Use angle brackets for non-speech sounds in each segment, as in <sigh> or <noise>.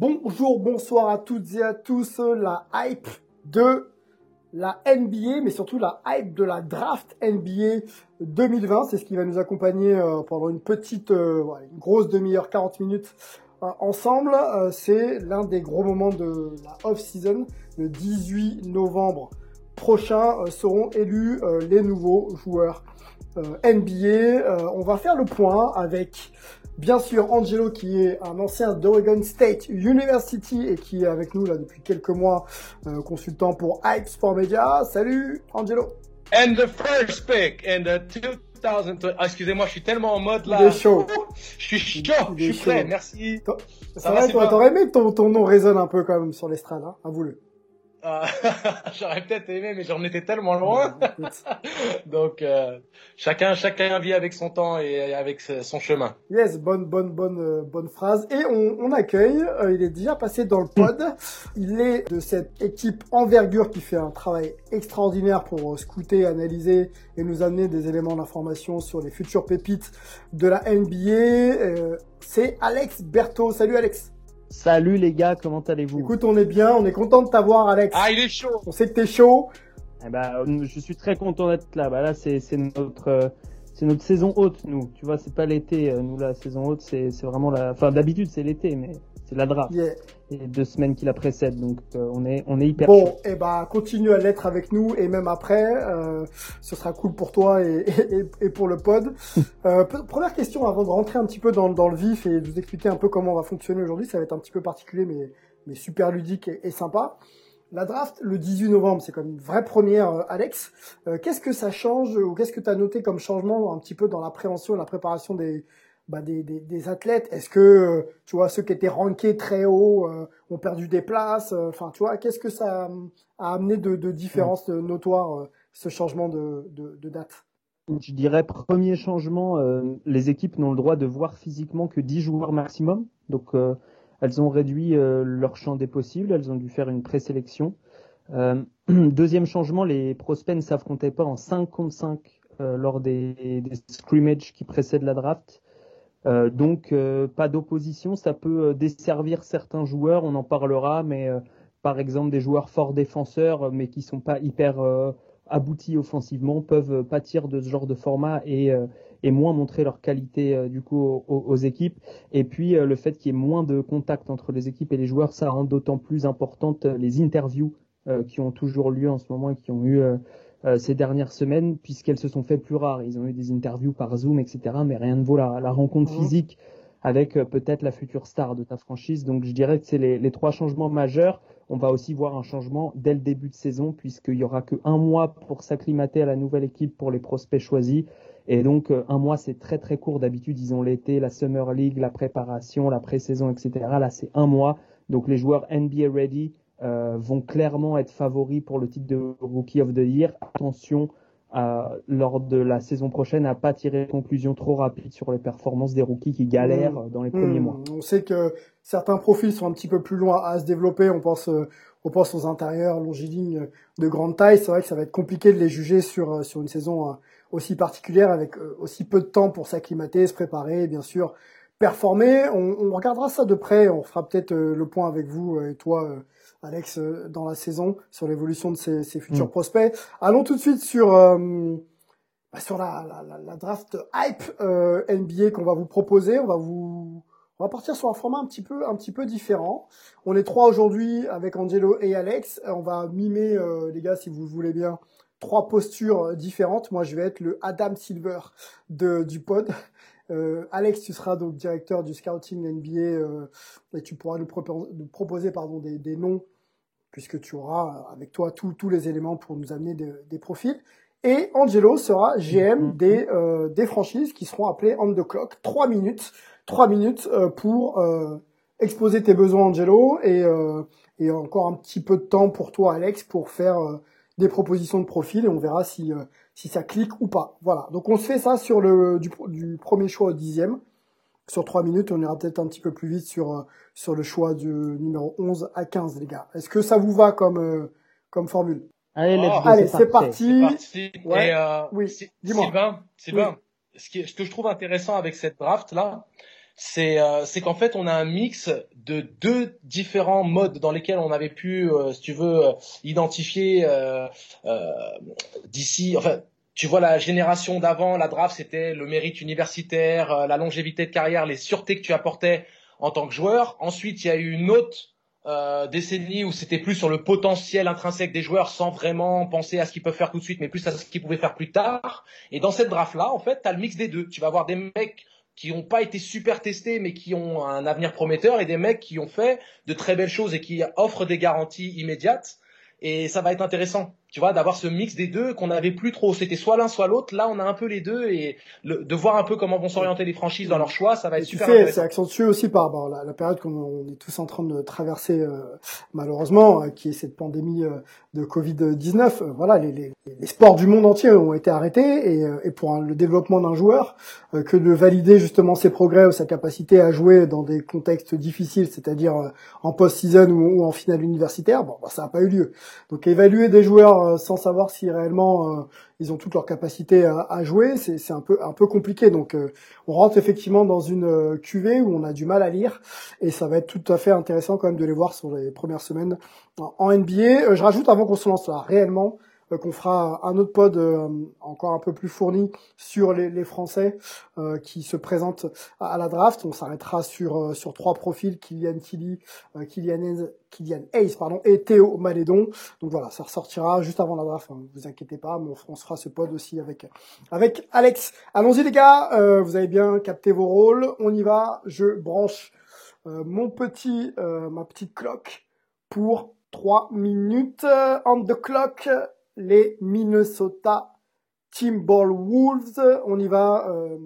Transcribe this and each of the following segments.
Bonjour, bonsoir à toutes et à tous. La hype de la NBA, mais surtout la hype de la draft NBA 2020. C'est ce qui va nous accompagner euh, pendant une petite, euh, grosse demi-heure, 40 minutes euh, ensemble. C'est l'un des gros moments de la off-season. Le 18 novembre prochain seront élus les nouveaux joueurs NBA. On va faire le point avec Bien sûr, Angelo, qui est un ancien d'Oregon State University et qui est avec nous là depuis quelques mois, euh, consultant pour Hype Sport Media. Salut, Angelo. And the first pick in the 2000. Ah, excusez-moi, je suis tellement en mode là. Il est chaud. Je suis chaud, je suis prêt, merci. C'est va, vrai, t'aurais aimé que ton, ton nom résonne un peu quand même sur l'estrade, hein, avoue-le. Ah, <laughs> J'aurais peut-être aimé, mais j'en étais tellement loin. Écoute. <laughs> Donc, euh, chacun, chacun vit avec son temps et avec son chemin. Yes, bonne, bonne, bonne, euh, bonne phrase. Et on, on accueille, euh, il est déjà passé dans le pod. Il est de cette équipe envergure qui fait un travail extraordinaire pour euh, scouter, analyser et nous amener des éléments d'information sur les futures pépites de la NBA. Euh, c'est Alex Berthaud. Salut Alex. Salut les gars, comment allez-vous? Écoute, on est bien, on est content de t'avoir Alex. Ah, il est chaud. On sait que t'es chaud. Eh ben, Je suis très content d'être là. Bah, là, c'est c'est notre, euh, c'est notre saison haute, nous. Tu vois, c'est pas l'été. euh, Nous, la saison haute, c'est c'est vraiment la. Enfin, d'habitude, c'est l'été, mais c'est la draft. Yeah. Et deux semaines qui la précèdent, donc euh, on est on est hyper Bon, chaud. et bah continue à l'être avec nous et même après, euh, ce sera cool pour toi et, et, et pour le pod. <laughs> Euh, première question avant de rentrer un petit peu dans, dans le vif et de vous expliquer un peu comment on va fonctionner aujourd'hui, ça va être un petit peu particulier mais, mais super ludique et, et sympa. La draft le 18 novembre, c'est comme une vraie première, euh, Alex. Euh, qu'est-ce que ça change ou qu'est-ce que tu as noté comme changement un petit peu dans l'appréhension et la préparation des, bah, des, des, des athlètes Est-ce que euh, tu vois ceux qui étaient rankés très haut euh, ont perdu des places euh, Enfin, tu vois, qu'est-ce que ça a amené de, de différences euh, notoires ce changement de, de, de date? Je dirais premier changement, euh, les équipes n'ont le droit de voir physiquement que 10 joueurs maximum. Donc euh, elles ont réduit leur champ des possibles, elles ont dû faire une présélection. <clears throat> Deuxième changement, les prospects ne s'affrontaient pas en 5 contre 5 euh, lors des, des scrimmages qui précèdent la draft. Euh, donc euh, pas d'opposition, ça peut euh, desservir certains joueurs, on en parlera, mais par exemple des joueurs forts défenseurs mais qui sont pas hyper aboutis offensivement peuvent pâtir de ce genre de format et, moins montrer leur qualité du coup aux, équipes. Et puis le fait qu'il y ait moins de contact entre les équipes et les joueurs, ça rend d'autant plus importante les interviews qui ont toujours lieu en ce moment et qui ont eu ces dernières semaines, puisqu'elles se sont fait plus rares. Ils ont eu des interviews par Zoom, etc. Mais rien ne vaut la, la rencontre Mhm. physique avec euh, peut-être la future star de ta franchise. Donc je dirais que c'est les, les trois changements majeurs. On va aussi voir un changement dès le début de saison, puisqu'il y aura que un mois pour s'acclimater à la nouvelle équipe pour les prospects choisis. Et donc euh, un mois, c'est très très court. D'habitude, ils ont l'été, la Summer League, la préparation, la pré-saison, etc. Là, c'est un mois. Donc les joueurs NBA ready euh, vont clairement être favoris pour le titre de Rookie of the Year. Attention à, lors de la saison prochaine à pas tirer de conclusions trop rapides sur les performances des rookies qui galèrent Mmh. dans les premiers Hmm, mois. On sait que certains profils sont un petit peu plus loin à se développer. On pense, euh, on pense aux intérieurs longilignes de grande taille. C'est vrai que ça va être compliqué de les juger sur, euh, sur une saison euh, aussi particulière avec euh, aussi peu de temps pour s'acclimater, se préparer, et bien sûr performer. On, on regardera ça de près. On fera peut-être euh, le point avec vous euh, et toi, euh, Alex, euh, dans la saison sur l'évolution de ces, ces futurs Mm. prospects. Allons tout de suite sur euh, bah, sur la, la, la, draft hype euh, NBA qu'on va vous proposer. On va vous on va partir sur un format un petit peu un petit peu différent. On est trois aujourd'hui avec Angelo et Alex. On va mimer euh, les gars si vous le voulez bien trois postures différentes. Moi, je vais être le Adam Silver de, du pod. Euh, Alex, tu seras donc directeur du scouting NBA euh, et tu pourras nous, proposer pardon, des, des, noms puisque tu auras avec toi tous les éléments pour nous amener des profils. Et Angelo sera GM des, euh, des franchises qui seront appelées on the clock. Trois minutes, trois minutes pour exposer tes besoins, Angelo, et, et encore un petit peu de temps pour toi, Alex, pour faire des propositions de profil et on verra si si ça clique ou pas. Voilà. Donc on se fait ça sur le du, du premier choix au dixième. Sur trois minutes, on ira peut-être un petit peu plus vite sur euh, sur le choix du numéro 11 à 15, les gars. Est-ce que ça vous va comme euh, comme formule? Allez, Allez c'est parti. parti. Ouais. Et euh, oui. Dis-moi. Sylvain, Sylvain, ce, qui, ce que je trouve intéressant avec cette draft là, c'est euh, c'est qu'en fait on a un mix de deux différents modes dans lesquels on avait pu, euh, si tu veux, euh, identifier d'ici. Enfin, tu vois la génération d'avant, la draft c'était le mérite universitaire, la longévité de carrière, les sûretés que tu apportais en tant que joueur. Ensuite, il y a eu une autre décennie où c'était plus sur le potentiel intrinsèque des joueurs sans vraiment penser à ce qu'ils peuvent faire tout de suite, mais plus à ce qu'ils pouvaient faire plus tard. Et dans cette draft-là, en fait, tu as le mix des deux. Tu vas avoir des mecs qui n'ont pas été super testés mais qui ont un avenir prometteur et des mecs qui ont fait de très belles choses et qui offrent des garanties immédiates. Et ça va être intéressant tu vois, d'avoir ce mix des deux qu'on n'avait plus trop. C'était soit l'un, soit l'autre. Là, on a un peu les deux et de voir un peu comment vont s'orienter les franchises dans leur choix, ça va être super sais, C'est accentué aussi par la, la, période qu'on est tous en train de traverser euh, malheureusement, euh, qui est cette pandémie euh, de Covid-19. voilà, les, les, les, sports du monde entier ont été arrêtés et, et pour le développement d'un joueur, que de valider justement ses progrès ou sa capacité à jouer dans des contextes difficiles, c'est-à-dire en post-season ou, en finale universitaire, bon, bah, ça n'a pas eu lieu. Donc évaluer des joueurs euh, sans savoir si réellement euh, ils ont toute leur capacité à, jouer, c'est un peu compliqué. Donc euh, on rentre effectivement dans une cuvée où on a du mal à lire et ça va être tout à fait intéressant quand même de les voir sur les premières semaines en NBA. je rajoute avant qu'on se lance là réellement qu'on fera un autre pod euh, encore un peu plus fourni sur les, les Français euh, qui se présentent à, la draft. On s'arrêtera sur sur trois profils Kylian Tilly, Kylian, Kylian Hayes pardon et Théo Malédon. Donc voilà, ça ressortira juste avant la draft. Hein, vous inquiétez pas, on, on, fera ce pod aussi avec avec Alex. Allons-y les gars, vous avez bien capté vos rôles. On y va. Je branche mon petit ma petite cloque pour 3 minutes on the clock les Minnesota Timberwolves. On y va. Euh,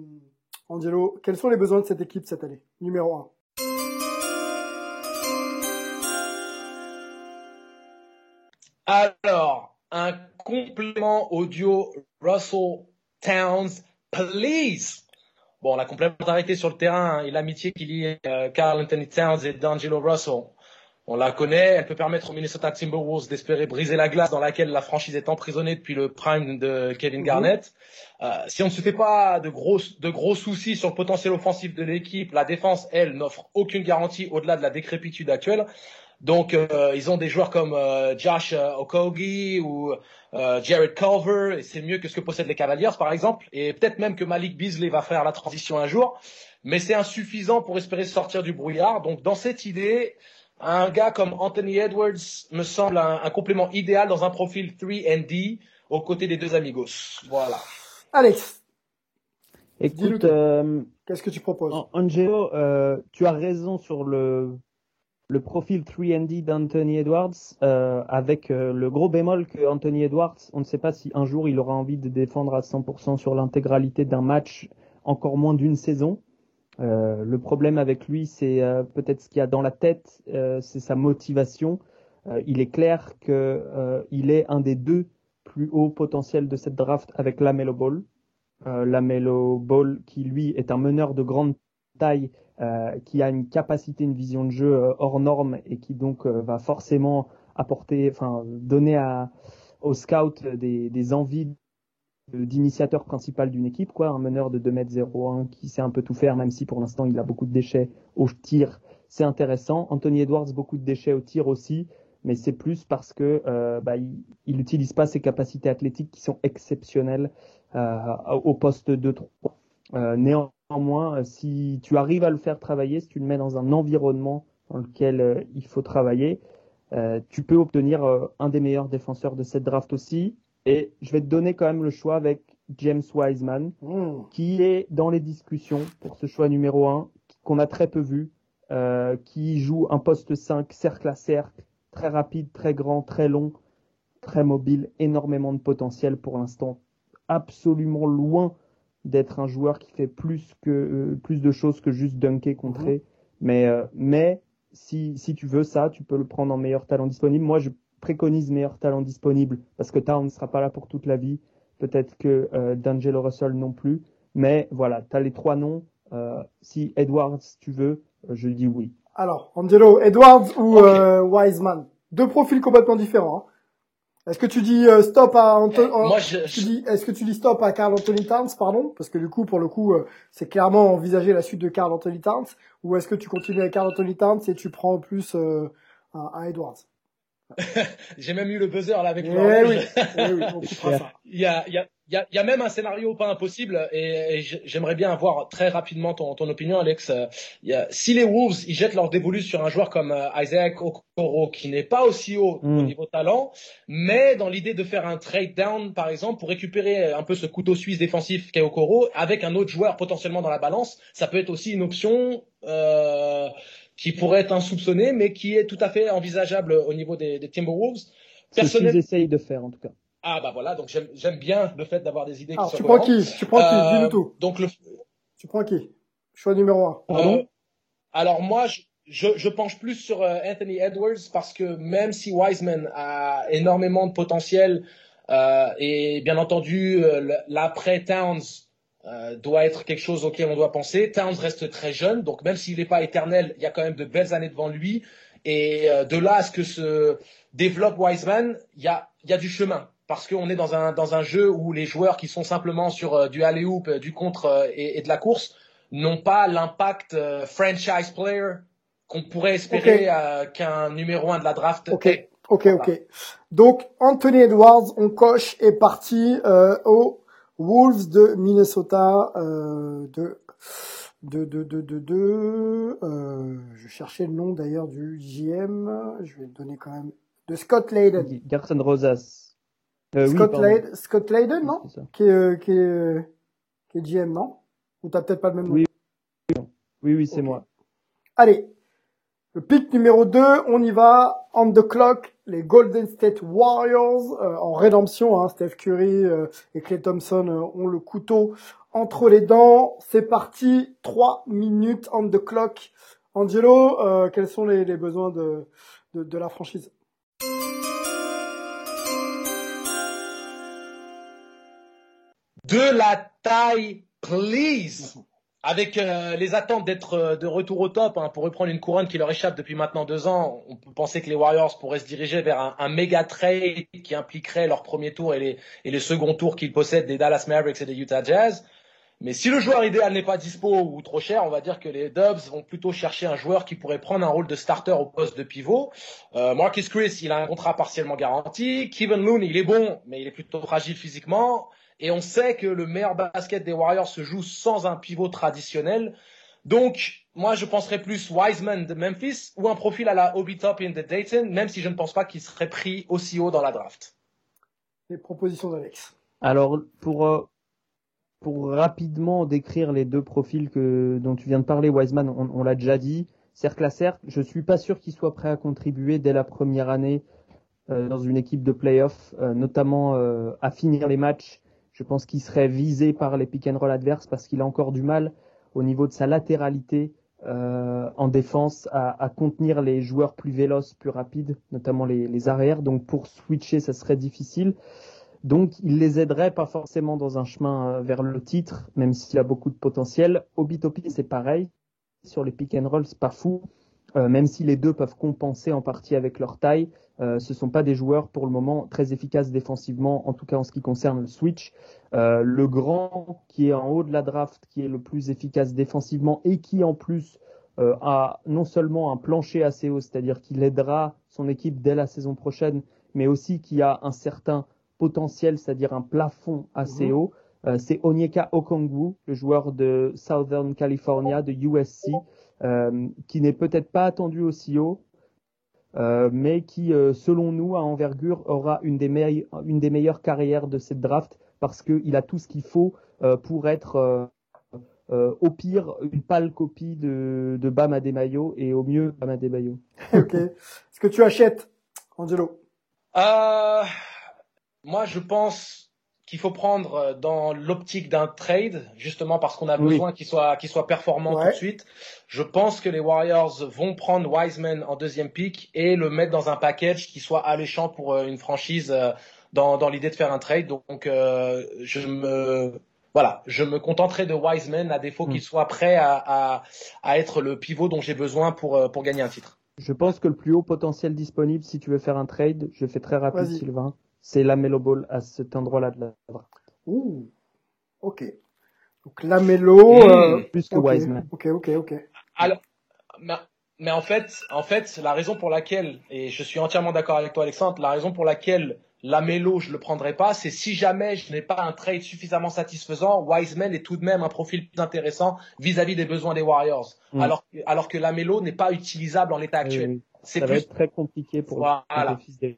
Angelo, quels sont les besoins de cette équipe cette année? Numéro 1. Alors, un complément audio Russell Towns, please. Bon, la complémentarité sur le terrain hein, et l'amitié qu'il y a euh, Carl Anthony Towns et D'Angelo Russell on la connaît, elle peut permettre aux Minnesota Timberwolves d'espérer briser la glace dans laquelle la franchise est emprisonnée depuis le prime de Kevin mhm. Garnett. Euh, si on ne se fait pas de gros, de gros soucis sur le potentiel offensif de l'équipe, la défense, elle, n'offre aucune garantie au-delà de la décrépitude actuelle. Donc, euh, ils ont des joueurs comme euh, Josh Okogie ou Jared Culver, et c'est mieux que ce que possèdent les Cavaliers, par exemple. Et peut-être même que Malik Beasley va faire la transition un jour. Mais c'est insuffisant pour espérer sortir du brouillard. Donc, dans cette idée, un gars comme Anthony Edwards me semble un, complément idéal dans un profil 3D aux côtés des deux amigos. Voilà. Alex. Écoute, euh, qu'est-ce que tu proposes? Angelo, euh, tu as raison sur le le profil 3D d'Anthony Edwards, euh, avec le gros bémol que Anthony Edwards, on ne sait pas si un jour il aura envie de défendre à 100% sur l'intégralité d'un match, encore moins d'une saison. Euh, le problème avec lui, c'est euh, peut-être ce qu'il y a dans la tête, euh, c'est sa motivation. il est clair qu'il est un des deux plus hauts potentiels de cette draft avec Lamelo Ball. Lamelo Ball, qui lui est un meneur de grande taille, qui a une capacité, une vision de jeu hors norme et qui donc va forcément apporter, enfin donner à, aux scouts des, des envies d'initiateur principal d'une équipe, quoi, un meneur de 2m01 qui sait un peu tout faire, même si pour l'instant il a beaucoup de déchets au tir, c'est intéressant. Anthony Edwards, beaucoup de déchets au tir aussi, mais c'est plus parce que euh, bah, il n'utilise pas ses capacités athlétiques qui sont exceptionnelles euh, au poste 2-3. Euh, néanmoins, si tu arrives à le faire travailler, si tu le mets dans un environnement dans lequel il faut travailler, tu peux obtenir un des meilleurs défenseurs de cette draft aussi, Et je vais te donner quand même le choix avec James Wiseman, Hmm. qui est dans les discussions pour ce choix numéro 1, qu'on a très peu vu, euh, qui joue un poste 5, cercle à cercle, très rapide, très grand, très long, très mobile, énormément de potentiel pour l'instant, absolument loin d'être un joueur qui fait plus que euh, plus de choses que juste dunker, contrer. Mais euh, mais si si tu veux ça, tu peux le prendre en meilleur talent disponible. Moi, je préconise meilleur talent disponible parce que Town ne sera pas là pour toute la vie. Peut-être que euh, D'Angelo Russell non plus. Mais voilà, tu as les trois noms. Euh, si Edwards, tu veux, euh, je dis oui. Alors, Angelo, Edwards ou euh, Wiseman? Deux profils complètement différents. hein. Est-ce que tu dis euh, stop à Anto- Euh, moi, je- tu dis- Est-ce que tu dis stop à Carl Anthony Towns, pardon? Parce que du coup, pour le coup, euh, c'est clairement envisager la suite de Carl Anthony Towns. Ou est-ce que tu continues avec Carl Anthony Towns et tu prends plus euh, un, un Edwards? <laughs> J'ai même eu le buzzer là avec Eh l'horloge. oui, <laughs> eh oui, on coupera ça. Il y a, il y, a, il y, a, il y a même un scénario pas impossible et, j'aimerais bien avoir très rapidement ton, ton opinion, Alex. Euh, il y a, si les Wolves ils jettent leur dévolu sur un joueur comme euh, Isaac Okoro qui n'est pas aussi haut Mm. au niveau talent, mais dans l'idée de faire un trade down par exemple pour récupérer un peu ce couteau suisse défensif qu'est Okoro avec un autre joueur potentiellement dans la balance, ça peut être aussi une option. Euh, qui pourrait être insoupçonnée, mais qui est tout à fait envisageable au niveau des, des Timberwolves. C'est ce qu'ils essayent de faire en tout cas. Ah bah voilà, donc j'aime bien le fait d'avoir des idées Alors, qui tu sont prends qui? Tu prends qui? Euh, Dis-nous tout. Donc le, Tu prends qui? Choix numéro un. Pardon? Euh, alors moi, je, je, je penche plus sur euh, Anthony Edwards parce que même si Wiseman a énormément de potentiel euh, et bien entendu l'après Towns euh, doit être quelque chose auquel on doit penser. Towns reste très jeune, donc même s'il n'est pas éternel, il y a quand même de belles années devant lui. Et euh, de là à ce que se développe Wiseman, il y a, y a du chemin. Parce qu'on est dans un, dans un jeu où les joueurs qui sont simplement sur euh, du alley-oop, euh, du contre et, et de la course n'ont pas l'impact franchise player qu'on pourrait espérer qu'un numéro un de la draft Ok, ait. ok, ok. Donc, Anthony Edwards, on coche, est parti euh, aux Wolves de Minnesota euh, de de de de de, de euh, je cherchais le nom d'ailleurs du GM, je vais le donner quand même de Scott Layden. Gerson Rosas. Euh, oui, Scott, pardon. Layden Scott Layden, non C'est ça. qui est, euh, qui est euh, qui est GM, non Ou t'as peut-être pas le même nom Oui. Oui, oui, c'est Ok. moi. Allez, le pick numéro 2, on y va. On the clock, les Golden State Warriors euh, en rédemption. Hein, Steph Curry euh, et Clay Thompson euh, ont le couteau entre les dents. C'est parti, 3 minutes on the clock. Angelo, euh, quels sont les, les besoins de, de, de la franchise? De la taille, please. <laughs> Avec euh, les attentes d'être euh, de retour au top, hein, pour reprendre une couronne qui leur échappe depuis maintenant deux ans, on peut penser que les Warriors pourraient se diriger vers un, un méga trade qui impliquerait leur premier tour et les, et les seconds tours qu'ils possèdent des Dallas Mavericks et des Utah Jazz. Mais si le joueur idéal n'est pas dispo ou trop cher, on va dire que les Dubs vont plutôt chercher un joueur qui pourrait prendre un rôle de starter au poste de pivot. Euh, Marcus Chris, il a un contrat partiellement garanti. Kevin Looney, il est bon, mais il est plutôt fragile physiquement. Et on sait que le meilleur basket des Warriors se joue sans un pivot traditionnel. Donc, moi, je penserais plus Wiseman de Memphis ou un profil à la Obi Toppin de Dayton, même si je ne pense pas qu'il serait pris aussi haut dans la draft. Les propositions d'Alex. Alors, pour, euh, pour rapidement décrire les deux profils que, dont tu viens de parler, Wiseman, on, on l'a déjà dit, cercle à cercle, je suis pas sûr qu'il soit prêt à contribuer dès la première année euh, dans une équipe de playoff, euh, notamment euh, à finir les matchs. Je pense qu'il serait visé par les pick and roll adverses parce qu'il a encore du mal au niveau de sa latéralité euh, en défense à, contenir les joueurs plus véloces, plus rapides, notamment les, arrières. Donc pour switcher, ça serait difficile. Donc, il les aiderait pas forcément dans un chemin euh, vers le titre, même s'il a beaucoup de potentiel. Obi-Toppin, c'est pareil. Sur les pick and roll, c'est pas fou. Euh, même si les deux peuvent compenser en partie avec leur taille, euh, ce sont pas des joueurs pour le moment très efficaces défensivement, en tout cas en ce qui concerne le switch. Euh, le grand qui est en haut de la draft, qui est le plus efficace défensivement et qui en plus euh, a non seulement un plancher assez haut, c'est-à-dire qu'il aidera son équipe dès la saison prochaine, mais aussi qui a un certain potentiel, c'est-à-dire un plafond assez Mhm. haut. Euh, c'est Onyeka Okongwu, le joueur de Southern California, de USC, qui n'est peut-être pas attendu aussi haut, euh, mais qui, euh, selon nous, à envergure, aura une des, une des meilleures carrières de cette draft parce qu'il a tout ce qu'il faut euh, pour être, euh, euh, au pire, une pâle copie de, de Bam Adebayo et au mieux Bam Adebayo. <laughs> ok. Est-ce que tu achètes, Angelo? Euh, moi, je pense qu'il faut prendre euh, dans l'optique d'un trade, justement parce qu'on a Oui. besoin qu'il soit, qu'il soit performant Ouais. tout de suite. Je pense que les Warriors vont prendre Wiseman en deuxième pick et le mettre dans un package qui soit alléchant pour euh, une franchise euh, dans, dans l'idée de faire un trade. Donc, euh, je me, voilà, je me contenterai de Wiseman à défaut Mm. qu'il soit prêt à, à, à être le pivot dont j'ai besoin pour, pour gagner un titre. Je pense que le plus haut potentiel disponible, si tu veux faire un trade, je fais très rapide. Sylvain, c'est la Melo Ball à cet endroit-là de la draft. Ouh. Ok. Donc Lamelo. Mmh. euh, Plus que ok, Wiseman. Ok, ok, ok. Alors, mais, mais en fait, en fait, la raison pour laquelle, et je suis entièrement d'accord avec toi, Alexandre, la raison pour laquelle la Mélo, je le prendrai pas, c'est si jamais je n'ai pas un trade suffisamment satisfaisant, Wiseman est tout de même un profil plus intéressant vis-à-vis des besoins des Warriors. Mm. Alors, alors que la Mélo n'est pas utilisable en l'état actuel. C'est Ça va plus être très compliqué pour Voilà. le fils des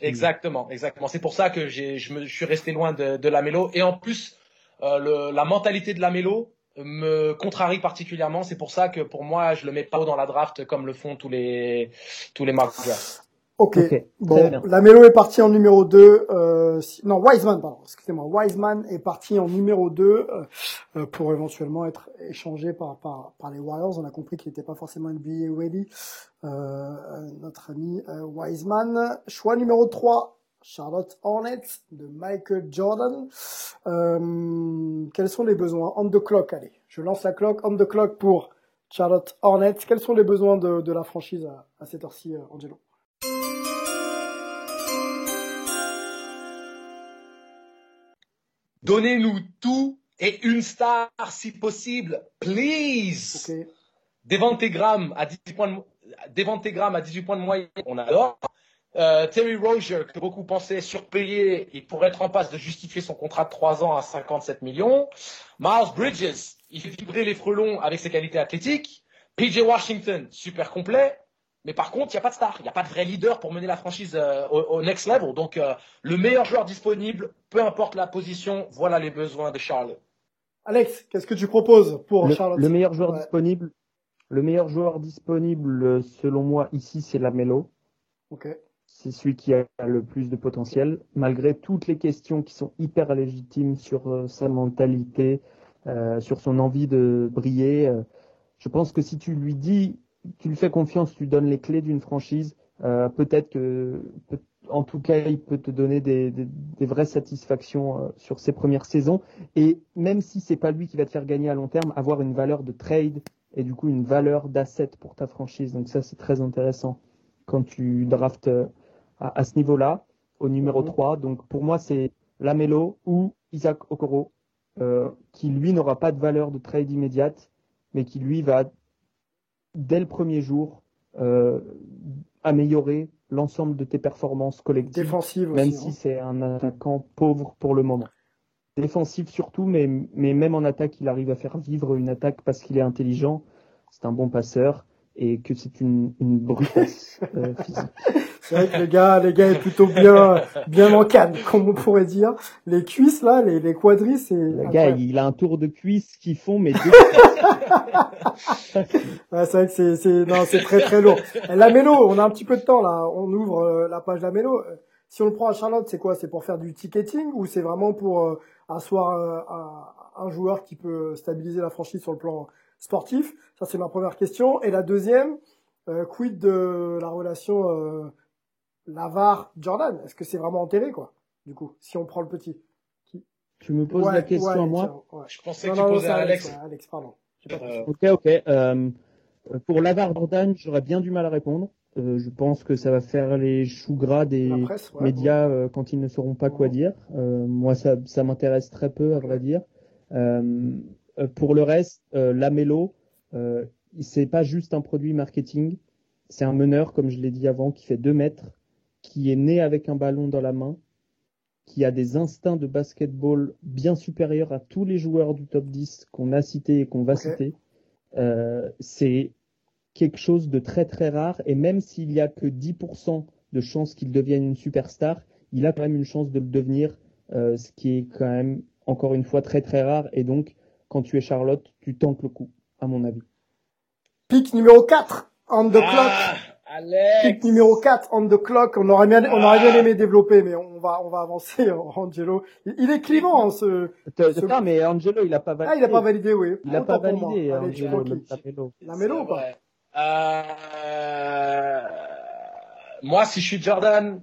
Exactement, exactement. C'est pour ça que j'ai, je, me, je suis resté loin de, de la mélo. Et en plus, euh, le, la mentalité de la mélo me contrarie particulièrement. C'est pour ça que pour moi, je le mets pas haut dans la draft comme le font tous les tous les marques. Ok. Ok, très Bon. Lamelo est parti en numéro 2. Euh, si- non, Wiseman, pardon. Excusez-moi. Wiseman est parti en numéro 2 euh, euh, pour éventuellement être échangé par, par, par les Warriors. On a compris qu'il n'était pas forcément NBA ready. Euh, euh, notre ami Wiseman. Choix numéro 3. Charlotte Hornets de Michael Jordan. Euh, quels sont les besoins? On the clock, allez. Je lance la clock. On the clock pour Charlotte Hornets. Quels sont les besoins de, de la franchise à, à cette heure-ci, Angelo? Donnez-nous tout et une star si possible, please. Ok. Devante Graham à 18 points de, à 18 points de moyenne, on adore. Euh, Terry Rozier, que beaucoup pensaient surpayé, il pourrait être en passe de justifier son contrat de 3 ans à 57 millions. Miles Bridges, il fait vibrer les frelons avec ses qualités athlétiques. PJ Washington, super complet. Mais par contre, il n'y a pas de star, il n'y a pas de vrai leader pour mener la franchise euh, au, au next level. Donc, euh, le meilleur joueur disponible, peu importe la position, voilà les besoins de Charlotte. Alex, qu'est-ce que tu proposes pour Le, Charlotte le meilleur joueur Ouais. disponible, le meilleur joueur disponible, selon moi, ici, c'est la Melo. Ok. C'est celui qui a le plus de potentiel, malgré toutes les questions qui sont hyper légitimes sur euh, sa mentalité, euh, sur son envie de briller. euh, je pense que si tu lui dis, tu lui fais confiance, tu lui donnes les clés d'une franchise, euh, peut-être que, peut- en tout cas, il peut te donner des, des, des vraies satisfactions euh, sur ses premières saisons. Et même si c'est pas lui qui va te faire gagner à long terme, avoir une valeur de trade et du coup une valeur d'asset pour ta franchise. Donc ça, c'est très intéressant quand tu draftes euh, à, à ce niveau-là, au numéro Mhm. 3. Donc pour moi, c'est Lamelo ou Isaac Okoro, qui lui n'aura pas de valeur de trade immédiate, mais qui lui va, dès le premier jour, euh, améliorer l'ensemble de tes performances collectives, Défensive même si hein. c'est un attaquant pauvre pour le moment. Défensif surtout, mais, mais même en attaque, il arrive à faire vivre une attaque parce qu'il est intelligent, c'est un bon passeur et que c'est une, une brutasse euh, physique. <laughs> C'est vrai que les gars, les gars est plutôt bien, bien en canne, comme on pourrait dire. Les cuisses là, les, les quadris, c'est. Le gars, il a un tour de cuisse qui font, mais deux <laughs> Ouais, c'est vrai que c'est, c'est, non, c'est très très lourd. La Mélo, on a un petit peu de temps là. On ouvre euh, la page La Mélo. Euh, Si on le prend à Charlotte, c'est quoi? C'est pour faire du ticketing ou c'est vraiment pour euh, asseoir un, un joueur qui peut stabiliser la franchise sur le plan sportif? Ça, c'est ma première question. Et la deuxième, euh, quid de la relation euh, Lavar-Jordan Est-ce que c'est vraiment enterré quoi Du coup, si on prend le petit? Tu me poses Ouais, la question ouais, à moi tiens, ouais. Je pensais Non, que tu non, posais c'est à Alex. ouais, Alex, pardon. J'ai pas Euh, Ok, ok. Euh, pour Lavar Jordan, j'aurais bien du mal à répondre. Euh, je pense que ça va faire les choux gras des La presse, ouais, médias euh, quand ils ne sauront pas quoi dire. Euh, moi, ça, ça m'intéresse très peu, à vrai dire. Pour le reste, euh, Lamelo, euh, c'est pas juste un produit marketing. C'est un meneur, comme je l'ai dit avant, qui fait deux mètres, qui est né avec un ballon dans la main, qui a des instincts de basketball bien supérieurs à tous les joueurs du top 10 qu'on a cités et qu'on va citer. Euh, c'est quelque chose de très très rare et même s'il y a que 10% de chances qu'il devienne une superstar, il a quand même une chance de le devenir, euh, ce qui est quand même encore une fois très très rare et donc quand tu es Charlotte, tu tentes le coup, à mon avis. Pic numéro 4, on the Ah, clock. Alex. Numéro 4, on the clock. On aurait bien, on aurait bien aimé développer, mais on va, on va avancer, <laughs> Angelo. Il, il est clivant, hein, ce, Te- Ce- mais Angelo, il a pas validé. ah, il a pas validé, oui. Il a pas validé, Allez, Angelo, tranquille. même pas Melo. La mélo ou pas? Ouais. Euh, moi, si je suis Jordan,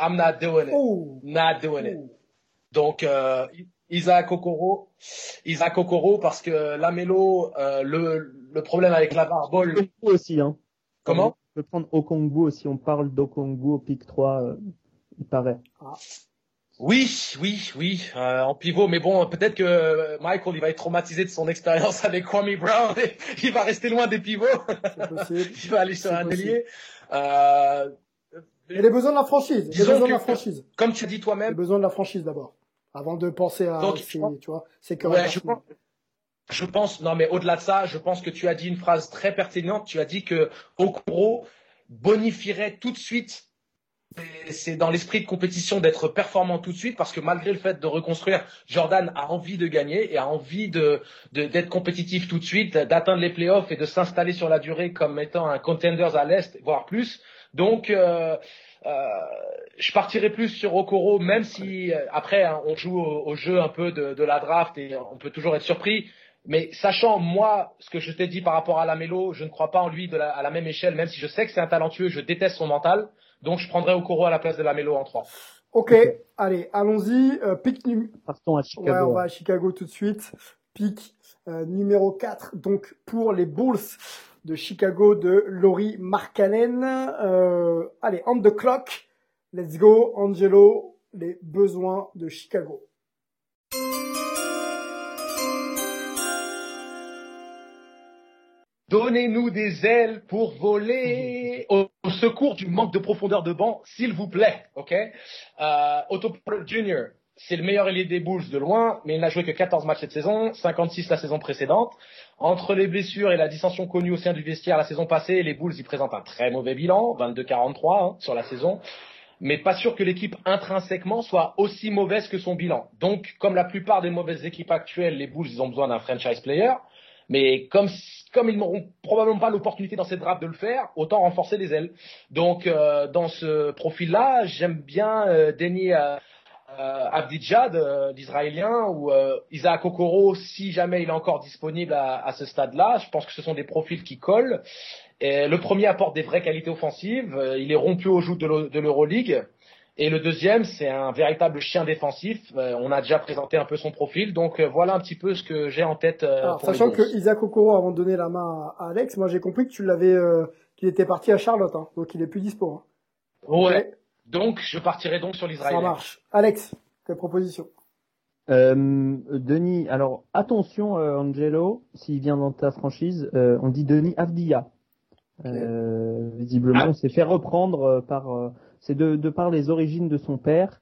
I'm not doing it. Oh. Not doing it. Donc, euh, Isaac Okoro, Isaac Okoro, parce que Lamelo, euh, le, le problème avec la barbole. Aussi, hein. Comment? On peut prendre Okongwu aussi, on parle d'Okongwu au pic 3, euh, il paraît. Oui, oui, oui, euh, en pivot. Mais bon, peut-être que euh, Michael, il va être traumatisé de son expérience <laughs> avec Kwame Brown. et <laughs> il va rester loin des pivots. C'est possible. <laughs> il va aller sur un ailier. Euh, Et les besoins de la franchise. Les besoins de la franchise. comme tu as dit Les toi-même, besoins de la franchise d'abord. Avant de penser à, Donc, ses- je pense- tu vois, c'est que Ouais, je pense, je pense, non, mais au-delà de ça, je pense que tu as dit une phrase très pertinente. Tu as dit que Okoro bonifierait tout de suite. C'est dans l'esprit de compétition d'être performant tout de suite parce que malgré le fait de reconstruire, Jordan a envie de gagner et a envie de de- d'être compétitif tout de suite, d'atteindre les playoffs et de s'installer sur la durée comme étant un contenders à l'est, voire plus. Donc, euh, euh, je partirai plus sur Okoro, même si euh, après hein, on joue au, jeu un peu de, de la draft et on peut toujours être surpris. Mais sachant moi ce que je t'ai dit par rapport à Lamelo, je ne crois pas en lui de la- à la même échelle, même si je sais que c'est un talentueux, je déteste son mental. Donc je prendrais Okoro à la place de Lamelo en 3. Ok, allez, allons-y. Euh, pic num- Partons à Ouais, Chicago. on va à Chicago tout de suite. Pic euh, numéro 4, donc pour les Bulls de Chicago de Laurie Markkanen. Euh, allez, on the clock. Let's go, Angelo, les besoins de Chicago. Donnez-nous des ailes pour voler au, <laughs> au secours du manque de profondeur de banc, s'il vous plaît. Ok? Euh, Otto Jr., c'est le meilleur ailier des Bulls de loin, mais il n'a joué que 14 matchs cette saison, 56 la saison précédente. Entre les blessures et la dissension connue au sein du vestiaire la saison passée, les Bulls y présentent un très mauvais bilan, 22-43 hein, sur la saison. Mais pas sûr que l'équipe intrinsèquement soit aussi mauvaise que son bilan. Donc, comme la plupart des mauvaises équipes actuelles, les Bulls, ils ont besoin d'un franchise player. Mais comme, comme ils n'auront probablement pas l'opportunité dans cette draft de le faire, autant renforcer les ailes. Donc euh, dans ce profil-là, j'aime bien euh, Denis euh, euh, Abdijad, euh, l'Israélien, ou euh, Isaac Okoro, si jamais il est encore disponible à, à ce stade-là. Je pense que ce sont des profils qui collent. Et le premier apporte des vraies qualités offensives. Euh, il est rompu au l'Euro- de l'Euroleague. Et le deuxième, c'est un véritable chien défensif. Euh, on a déjà présenté un peu son profil, donc euh, voilà un petit peu ce que j'ai en tête. euh, Alors, pour les sachant Bulls. que Isaac Okoro, avant de donner la main à Alex, moi j'ai compris que tu l'avais, euh, qu'il était parti à Charlotte, hein, donc il est plus dispo. hein. Ouais. Donc je partirai donc sur Ça l'Israélien. marche. Alex, tes propositions. Euh, Denis, alors attention euh, Angelo, s'il vient dans ta franchise, euh, on dit Denis Avdia. Euh, visiblement, on s'est fait reprendre euh, par, euh, c'est de, de par les origines de son père.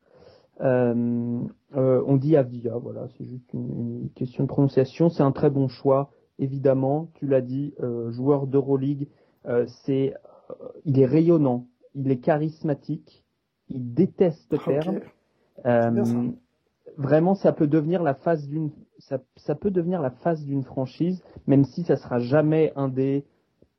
Euh, euh, on dit Avdia, voilà, c'est juste une, une question de prononciation. C'est un très bon choix, évidemment. Tu l'as dit, euh, joueur d'Euroleague, c'est, il est rayonnant, il est charismatique, il déteste Ok. perdre. bien ça. Euh, vraiment, ça peut devenir la phase d'une, ça, ça peut devenir la phase d'une franchise, même si ça sera jamais un des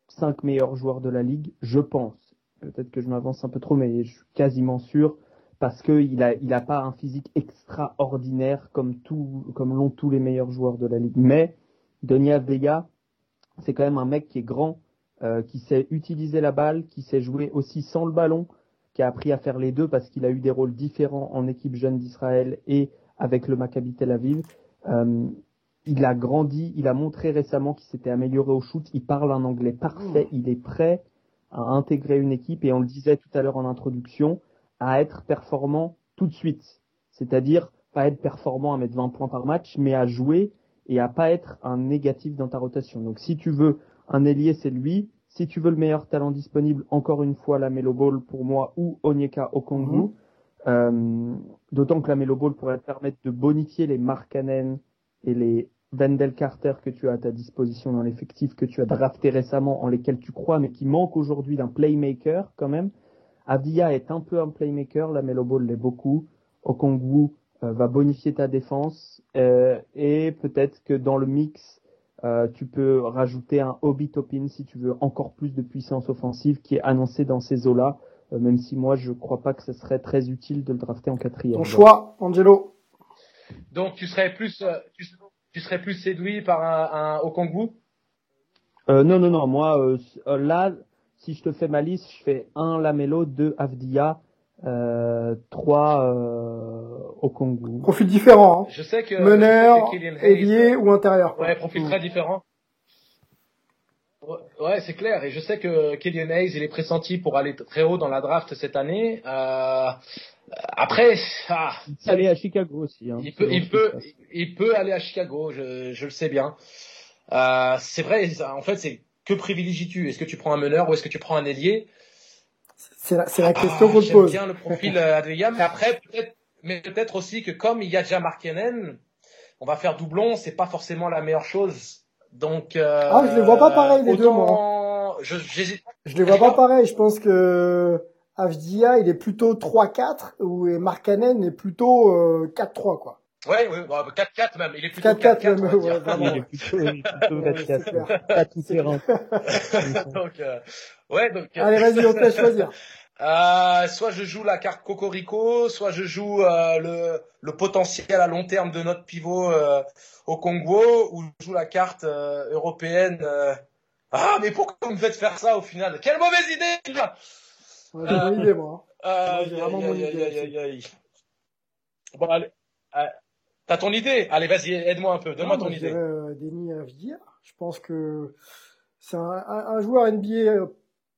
cinq meilleurs joueurs de la ligue, je pense. Peut-être que je m'avance un peu trop, mais je suis quasiment sûr parce que il a, il a pas un physique extraordinaire comme tout, comme l'ont tous les meilleurs joueurs de la ligue. Mais Denis Vega, c'est quand même un mec qui est grand, euh, qui sait utiliser la balle, qui sait jouer aussi sans le ballon, qui a appris à faire les deux parce qu'il a eu des rôles différents en équipe jeune d'Israël et avec le Maccabi Tel Aviv. Euh, il a grandi, il a montré récemment qu'il s'était amélioré au shoot, il parle un anglais parfait, il est prêt à intégrer une équipe et on le disait tout à l'heure en introduction, à être performant tout de suite. C'est-à-dire pas être performant à mettre 20 points par match, mais à jouer et à pas être un négatif dans ta rotation. Donc si tu veux un ailier, c'est lui. Si tu veux le meilleur talent disponible, encore une fois, la Melo Ball pour moi ou Onyeka Okongwu. Mhm. Euh, D'autant que la Melo Ball pourrait te permettre de bonifier les Markkanen et les Wendell Carter que tu as à ta disposition dans l'effectif, que tu as drafté récemment, en lesquels tu crois, mais qui manque aujourd'hui d'un playmaker quand même. Avdia est un peu un playmaker, la Melo Ball l'est beaucoup. Okongwu euh, va bonifier ta défense euh, et peut-être que dans le mix, euh, tu peux rajouter un Obi Topin si tu veux encore plus de puissance offensive qui est annoncé dans ces eaux-là, même si moi je crois pas que ce serait très utile de le drafter en quatrième. Ton choix, Angelo. Donc tu serais plus, tu, tu serais plus séduit par un, un Okongwu euh, Non, non, non. Moi, euh, là, si je te fais ma liste, je fais un Lamelo, deux Avdia, euh, trois euh, Okongwu. Profil différent. Hein. Je sais que meneur, ailier ou intérieur. Ouais, profil très différent. Ouais, c'est clair. Et je sais que Killian Hayes, il est pressenti pour aller très haut dans la draft cette année. Euh, après, ah, aller à Chicago aussi. Hein, il peut, il peut, il peut aller à Chicago. Je, je le sais bien. Euh, c'est vrai. En fait, c'est que privilégies-tu? Est-ce que tu prends un meneur ou est-ce que tu prends un ailier? C'est la, c'est la question ah, qu'on pose. J'aime bien le profil euh, mais après peut-être, mais peut-être aussi que comme il y a déjà Markenen, on va faire doublon. C'est pas forcément la meilleure chose. Donc, euh, ah, je les vois pas pareil les deux, moi. Je, je les vois pas pareil. Je pense que Avdia, il est plutôt 3-4 ou Markkanen est plutôt euh, 4-3 quoi. Ouais, ouais, 4-4 même. Il est plutôt 4-4 même. Ouais, vraiment. Il est plutôt, plutôt 4-4. Pas tout terrain. <laughs> donc, euh, ouais, donc. Allez, vas-y, on te laisse choisir. <laughs> Euh, soit je joue la carte Cocorico, soit je joue euh, le, le potentiel à long terme de notre pivot euh, au Congo, ou je joue la carte euh, européenne. Euh. Ah, mais pourquoi vous me faites faire ça au final? Quelle mauvaise idée j'ai mon idée, moi. <laughs> Euh, j'ai vraiment mon idée. Bon, allez. T'as ton idée? Allez, vas-y, aide-moi un peu. Donne-moi ton idée. Euh, Denis. Je pense que c'est un, un, joueur NBA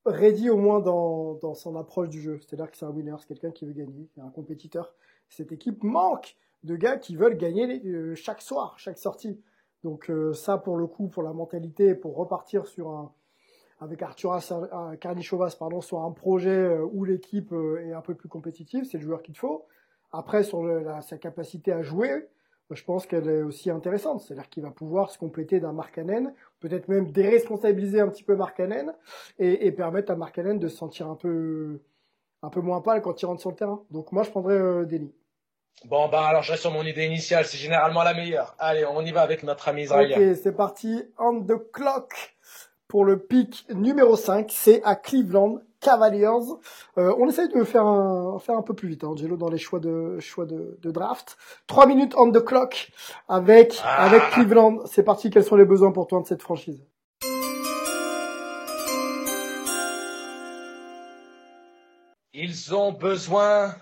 ready au moins dans, dans son approche du jeu. C'est-à-dire que c'est un winner, c'est quelqu'un qui veut gagner, c'est un compétiteur. Cette équipe manque de gars qui veulent gagner euh, chaque soir, chaque sortie. Donc euh, ça, pour le coup, pour la mentalité, pour repartir sur un avec Arthur Karnichovas, pardon, sur un projet euh, où l'équipe est un peu plus compétitive, c'est le joueur qu'il faut. Après, sur sa capacité à jouer, je pense qu'elle est aussi intéressante. C'est-à-dire qu'il va pouvoir se compléter d'un Markkanen, peut-être même déresponsabiliser un petit peu Markkanen et, et permettre à Markkanen de se sentir un peu, un peu moins pâle quand il rentre sur le terrain. Donc moi, je prendrais euh, Denis. Bon, bah alors je reste sur mon idée initiale, c'est généralement la meilleure. Allez, on y va avec notre ami israélien. Ok, c'est parti. On the clock pour le pick numéro 5, c'est à Cleveland Cavaliers. Euh, on essaye de faire un, faire un peu plus vite, hein, Angelo, dans les choix de, choix de, de draft. Trois minutes on the clock avec, ah. avec Cleveland. C'est parti. Quels sont les besoins pour toi de cette franchise? Ils ont besoin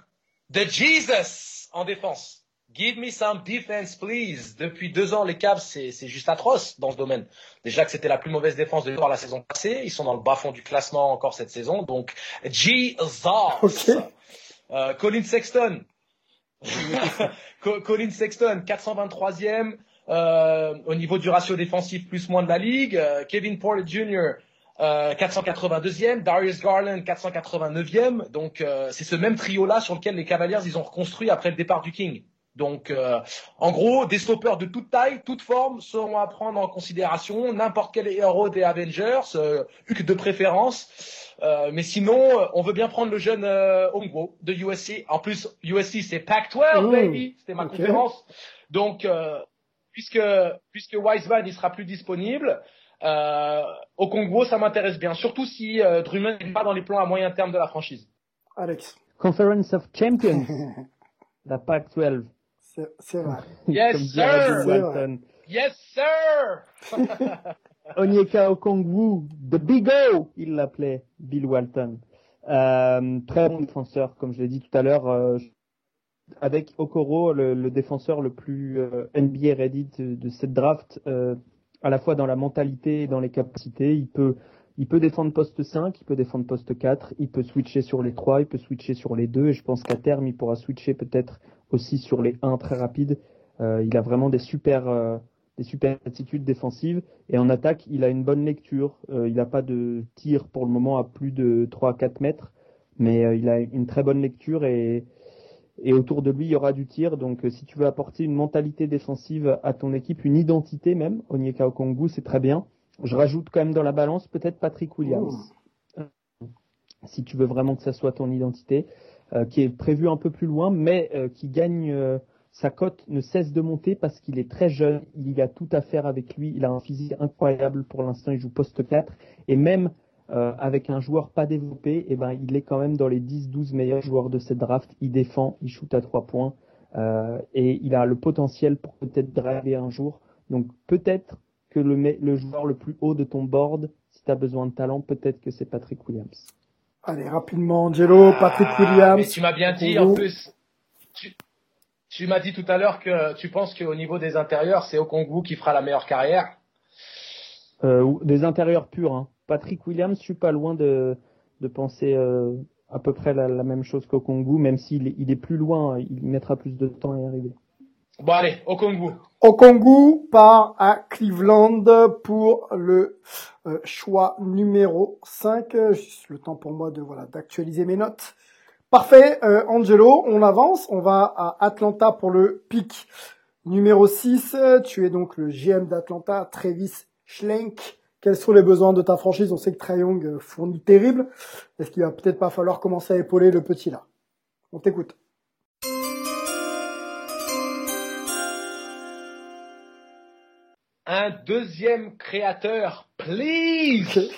de Jesus en défense. Give me some defense, please. Depuis deux ans, les Cavs, c'est juste atroce dans ce domaine. Déjà que c'était la plus mauvaise défense de l'histoire la saison passée. Ils sont dans le bas-fond du classement encore cette saison. Donc, Jesus. Okay. Euh, Colin Sexton. <laughs> Colin Sexton, 423e euh, au niveau du ratio défensif plus moins de la ligue. Euh, Kevin Porter Jr., euh, 482e, Darius Garland 489e. Donc euh, c'est ce même trio là sur lequel les Cavaliers ils ont reconstruit après le départ du King. Donc, euh, en gros, des stoppers de toute taille, toute forme seront à prendre en considération. N'importe quel héros des Avengers, euh, de préférence. Euh, mais sinon, on veut bien prendre le jeune euh, Ongwo de USC. En plus, USC c'est Pac-12, baby. C'était ma conférence. Donc, euh, puisque puisque Wiseman il sera plus disponible, euh, au Congo, ça m'intéresse bien. Surtout si euh, Drummond n'est pas dans les plans à moyen terme de la franchise. Alex. Conference of Champions. <laughs> la Pac-12. C'est vrai. Yes, sir! Yes, <laughs> sir! Onyeka Okongwu, The Big O, il l'appelait, Bill Walton. Euh, très bon défenseur, comme je l'ai dit tout à l'heure, euh, avec Okoro, le, le, défenseur le plus euh, NBA ready de, de cette draft, euh, à la fois dans la mentalité et dans les capacités. Il peut, il peut défendre poste 5, il peut défendre poste 4, il peut switcher sur les 3, il peut switcher sur les 2, et je pense qu'à terme, il pourra switcher peut-être aussi sur les 1 très rapides. Euh, il a vraiment des super, euh, des super attitudes défensives. Et en attaque, il a une bonne lecture. Euh, il n'a pas de tir pour le moment à plus de 3-4 mètres. Mais il a une très bonne lecture et, et autour de lui, il y aura du tir. Donc, si tu veux apporter une mentalité défensive à ton équipe, une identité même, Onyeka Okongu, c'est très bien. Je rajoute quand même dans la balance peut-être Patrick Williams. Si tu veux vraiment que ça soit ton identité, qui est prévu un peu plus loin, mais qui gagne sa cote ne cesse de monter parce qu'il est très jeune, il y a tout à faire avec lui, il a un physique incroyable pour l'instant, il joue poste 4 et même euh, avec un joueur pas développé, eh ben, il est quand même dans les 10-12 meilleurs joueurs de cette draft, il défend, il shoot à 3 points euh, et il a le potentiel pour peut-être driver un jour. Donc peut-être que le, le joueur le plus haut de ton board, si tu as besoin de talent, peut-être que c'est Patrick Williams. Allez, rapidement, Angelo, Patrick ah, Williams. Mais tu m'as bien dit, en plus, tu m'as dit tout à l'heure que tu penses qu'au niveau des intérieurs, c'est Okongu qui fera la meilleure carrière. Euh, des intérieurs purs. Hein. Patrick Williams, je suis pas loin de, de penser euh, à peu près la, même chose qu'Okongu, même s'il il est plus loin, il mettra plus de temps à y arriver. Bon allez, Okongu. Okongu part à Cleveland pour le euh, choix numéro 5. Juste le temps pour moi de voilà d'actualiser mes notes. Parfait, euh, Angelo, on avance, on va à Atlanta pour le pic numéro 6. Tu es donc le GM d'Atlanta, Travis Schlenk. Quels sont les besoins de ta franchise? On sait que Trae Young euh, fournit terrible. Est-ce qu'il va peut-être pas falloir commencer à épauler le petit là? On t'écoute. Un deuxième créateur, please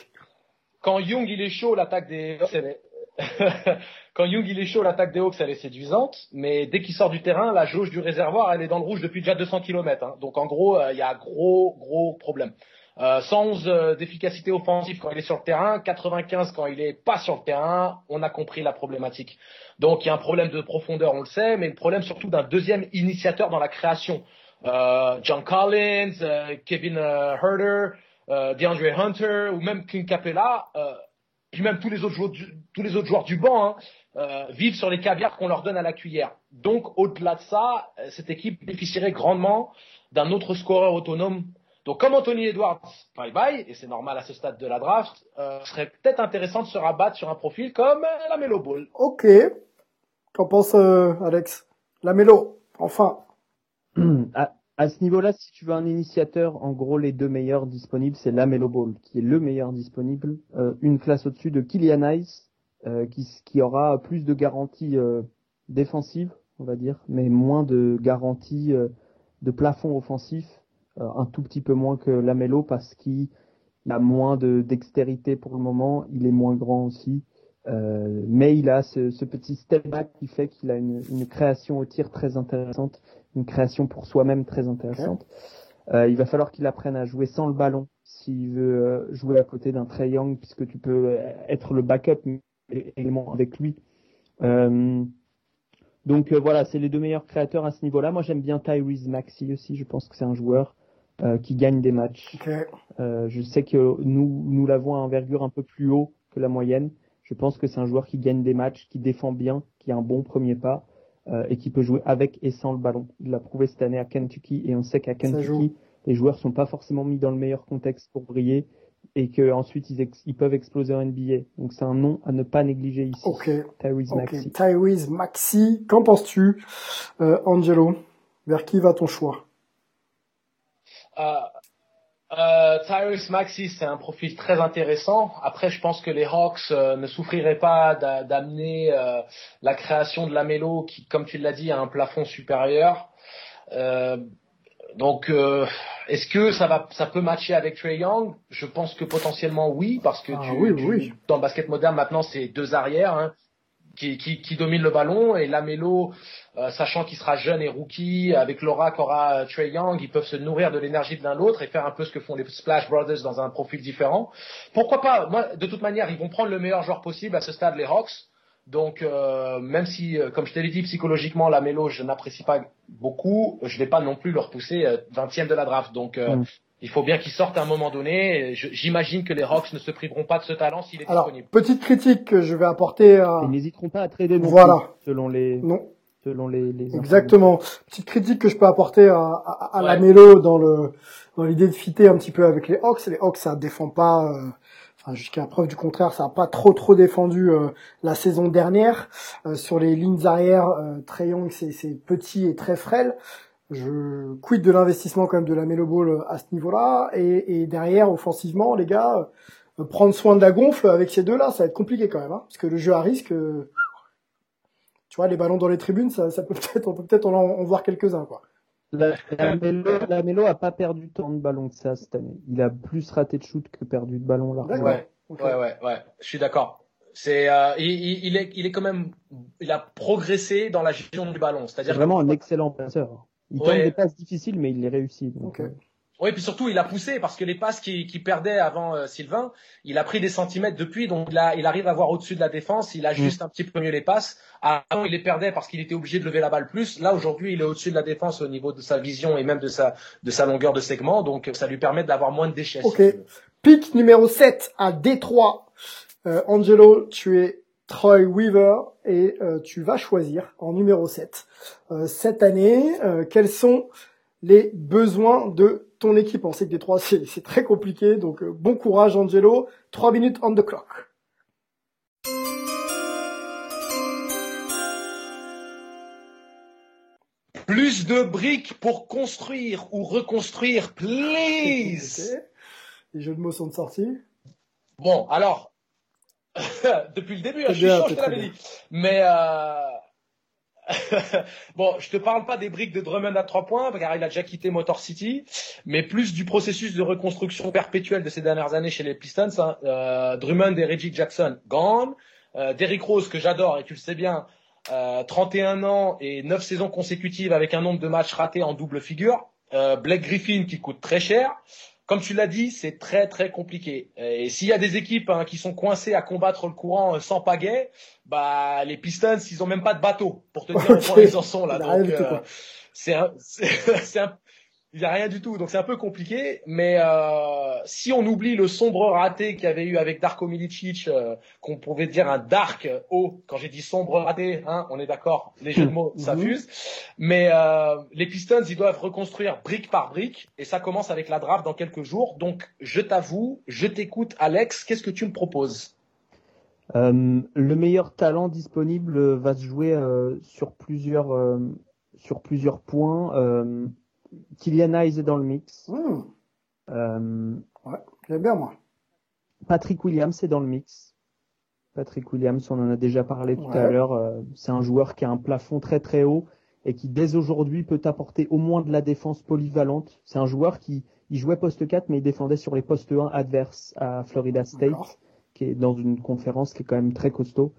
Quand Young il est chaud, l'attaque des... <laughs> Quand Young il est chaud, l'attaque des Hawks elle est séduisante, mais dès qu'il sort du terrain, la jauge du réservoir elle est dans le rouge depuis déjà 200 km. Hein. Donc en gros, euh, il y a gros gros problème. Euh, 111 euh, d'efficacité offensive quand il est sur le terrain, 95 quand il est pas sur le terrain, on a compris la problématique. Donc il y a un problème de profondeur, on le sait, mais le problème surtout d'un deuxième initiateur dans la création. Euh, John Collins, euh, Kevin Herder, DeAndre Hunter ou même Clint Capella, puis même tous les autres joueurs du, banc, hein, euh, vivent sur les caviars qu'on leur donne à la cuillère. Donc, au-delà de ça, euh, cette équipe bénéficierait grandement d'un autre scoreur autonome. Donc, comme Anthony Edwards, bye bye, et c'est normal à ce stade de la draft, euh, serait peut-être intéressant de se rabattre sur un profil comme euh, la Melo Ball. Ok. Qu'en pense euh, Alex? La Melo, enfin. À, à, ce niveau-là, si tu veux un initiateur, en gros, les deux meilleurs disponibles, c'est la Melo Ball, qui est le meilleur disponible. une classe au-dessus de Killian Ice, euh, qui, aura plus de garanties euh, défensives, on va dire, mais moins de garanties euh, de plafond offensif, un tout petit peu moins que Lamelo parce qu'il a moins de dextérité pour le moment, il est moins grand aussi. Euh, mais il a ce, petit step back qui fait qu'il a une, création au tir très intéressante, une création pour soi-même très intéressante. Euh, il va falloir qu'il apprenne à jouer sans le ballon s'il veut jouer à côté d'un Trey Young, puisque tu peux être le backup, également avec lui. Euh, donc euh, voilà, c'est les deux meilleurs créateurs à ce niveau-là. Moi j'aime bien Tyrese Maxi aussi, je pense que c'est un joueur euh, qui gagne des matchs. je sais que nous, nous l'avons à envergure un peu plus haut que la moyenne. Je pense que c'est un joueur qui gagne des matchs, qui défend bien, qui a un bon premier pas et qui peut jouer avec et sans le ballon. Il l'a prouvé cette année à Kentucky et on sait qu'à Kentucky, les joueurs sont pas forcément mis dans le meilleur contexte pour briller et que ensuite ils, ils, peuvent exploser en NBA. Donc c'est un nom à ne pas négliger ici. Ok. Tyrese okay. Maxi. Tyrese Maxi. Qu'en penses-tu, euh, Angelo? Vers qui va ton choix? Euh, euh, Tyrese Maxi, c'est un profil très intéressant. Après, je pense que les Hawks euh, ne souffriraient pas d'amener euh, la création de la Mélo, qui, comme tu l'as dit, a un plafond supérieur. Euh, donc, euh, est-ce que ça va, ça peut matcher avec Trey Young? Je pense que potentiellement oui, parce que ah tu, oui, oui. dans le basket moderne maintenant, c'est deux arrières hein, qui, qui, qui, dominent le ballon et Lamelo, euh, sachant qu'il sera jeune et rookie, avec l'aura qu'aura euh, Trey Young, ils peuvent se nourrir de l'énergie de l'un l'autre et faire un peu ce que font les Splash Brothers dans un profil différent. Pourquoi pas? Moi, de toute manière, ils vont prendre le meilleur joueur possible à ce stade, les Hawks. Donc, euh, même si, euh, comme je te l'ai dit, psychologiquement, la mélo, je n'apprécie pas beaucoup, je vais pas non plus le repousser 20e euh, de la draft. Donc, mm. Il faut bien qu'il sorte à un moment donné. J'imagine que les Rocks ne se priveront pas de ce talent s'il est Alors, disponible. Petite critique que je vais apporter à... Ils n'hésiteront pas à trader non voilà. selon les... Non. Selon les, les Exactement. Petite critique que je peux apporter à, à, à ouais. la mélo dans le dans l'idée de fitter un petit peu avec les Hawks. Les Hawks, ça défend pas jusqu'à preuve du contraire, ça n'a pas trop trop défendu euh, la saison dernière. Euh, sur les lignes arrière, euh, Trey Young c'est petit et très frêle. Je quitte de l'investissement quand même de la Melo Ball à ce niveau-là. Et, et, derrière, offensivement, les gars, prendre soin de la gonfle avec ces deux-là, ça va être compliqué quand même, hein, parce que le jeu à risque, tu vois, les ballons dans les tribunes, ça, ça peut peut-être, on peut peut-être en, en voir quelques-uns, quoi. La, la, Mélo, a pas perdu tant de ballons que ça cette année. Il a plus raté de shoot que perdu de ballons là. Ouais, ouais, ouais, ouais, Je suis d'accord. C'est, euh, il, il, est, il est quand même, il a progressé dans la gestion du ballon. C'est-à-dire vraiment un excellent passeur. Il tente des passes difficiles, mais il les réussit. Donc, euh, oui, puis surtout, il a poussé parce que les passes qu'il qui perdait avant euh, Sylvain, il a pris des centimètres depuis, donc là, il arrive à voir au-dessus de la défense, il ajuste mm. un petit peu mieux les passes. Avant, il les perdait parce qu'il était obligé de lever la balle plus. Là, aujourd'hui, il est au-dessus de la défense au niveau de sa vision et même de sa, de sa longueur de segment, donc ça lui permet d'avoir moins de déchets. Ok. Pic numéro 7 à Détroit. Euh, Angelo, tu es Troy Weaver et euh, tu vas choisir en numéro 7. cette année, quels sont les besoins de ton équipe? On sait que des trois, <laughs> c'est très compliqué. Donc, euh, bon courage, Angelo. Trois minutes on the clock. Plus de briques pour construire ou reconstruire, <laughs> please. Les jeux de mots sont sortis. Bon, alors, <laughs> depuis le début, hein, je suis chaud, je te l'avais dit. Mais euh, <laughs> bon, je te parle pas des briques de Drummond à trois points, car il a déjà quitté Motor City, mais plus du processus de reconstruction perpétuelle de ces dernières années chez les Pistons. Hein. Euh, Drummond et Reggie Jackson, gone. Euh, Derrick Rose, que j'adore, et tu le sais bien, euh, 31 ans et 9 saisons consécutives avec un nombre de matchs ratés en double figure. Euh, Blake Griffin, qui coûte très cher comme tu l'as dit, c'est très très compliqué. Et s'il y a des équipes hein, qui sont coincées à combattre le courant euh, sans pagaie, bah les Pistons, ils ont même pas de bateau pour te dire okay. où ils en sont là. Donc euh, c'est un, <laughs> un, il n'y a rien du tout. Donc c'est un peu compliqué. Mais euh, si on oublie le sombre raté qu'il y avait eu avec Darko Milicic, euh, qu'on pouvait dire un dark haut, quand j'ai dit sombre raté, hein, on est d'accord, les jeux de mots, ça <laughs> mhm. fuse. Mais euh, les Pistons, ils doivent reconstruire brique par brique. Et ça commence avec la draft dans quelques jours. Donc je t'avoue, je t'écoute Alex, qu'est-ce que tu me proposes? Euh, le meilleur talent disponible va se jouer euh, sur plusieurs sur plusieurs points. Kylian Hayes est dans le mix. Mmh. Euh, ouais, j'aime bien moi. Patrick Williams est dans le mix. Patrick Williams, on en a déjà parlé tout à l'heure. Euh, c'est un joueur qui a un plafond très très haut et qui dès aujourd'hui peut apporter au moins de la défense polyvalente. C'est un joueur qui il jouait poste 4 mais il défendait sur les postes 1 adverses à Florida State, qui est dans une conférence qui est quand même très costaud.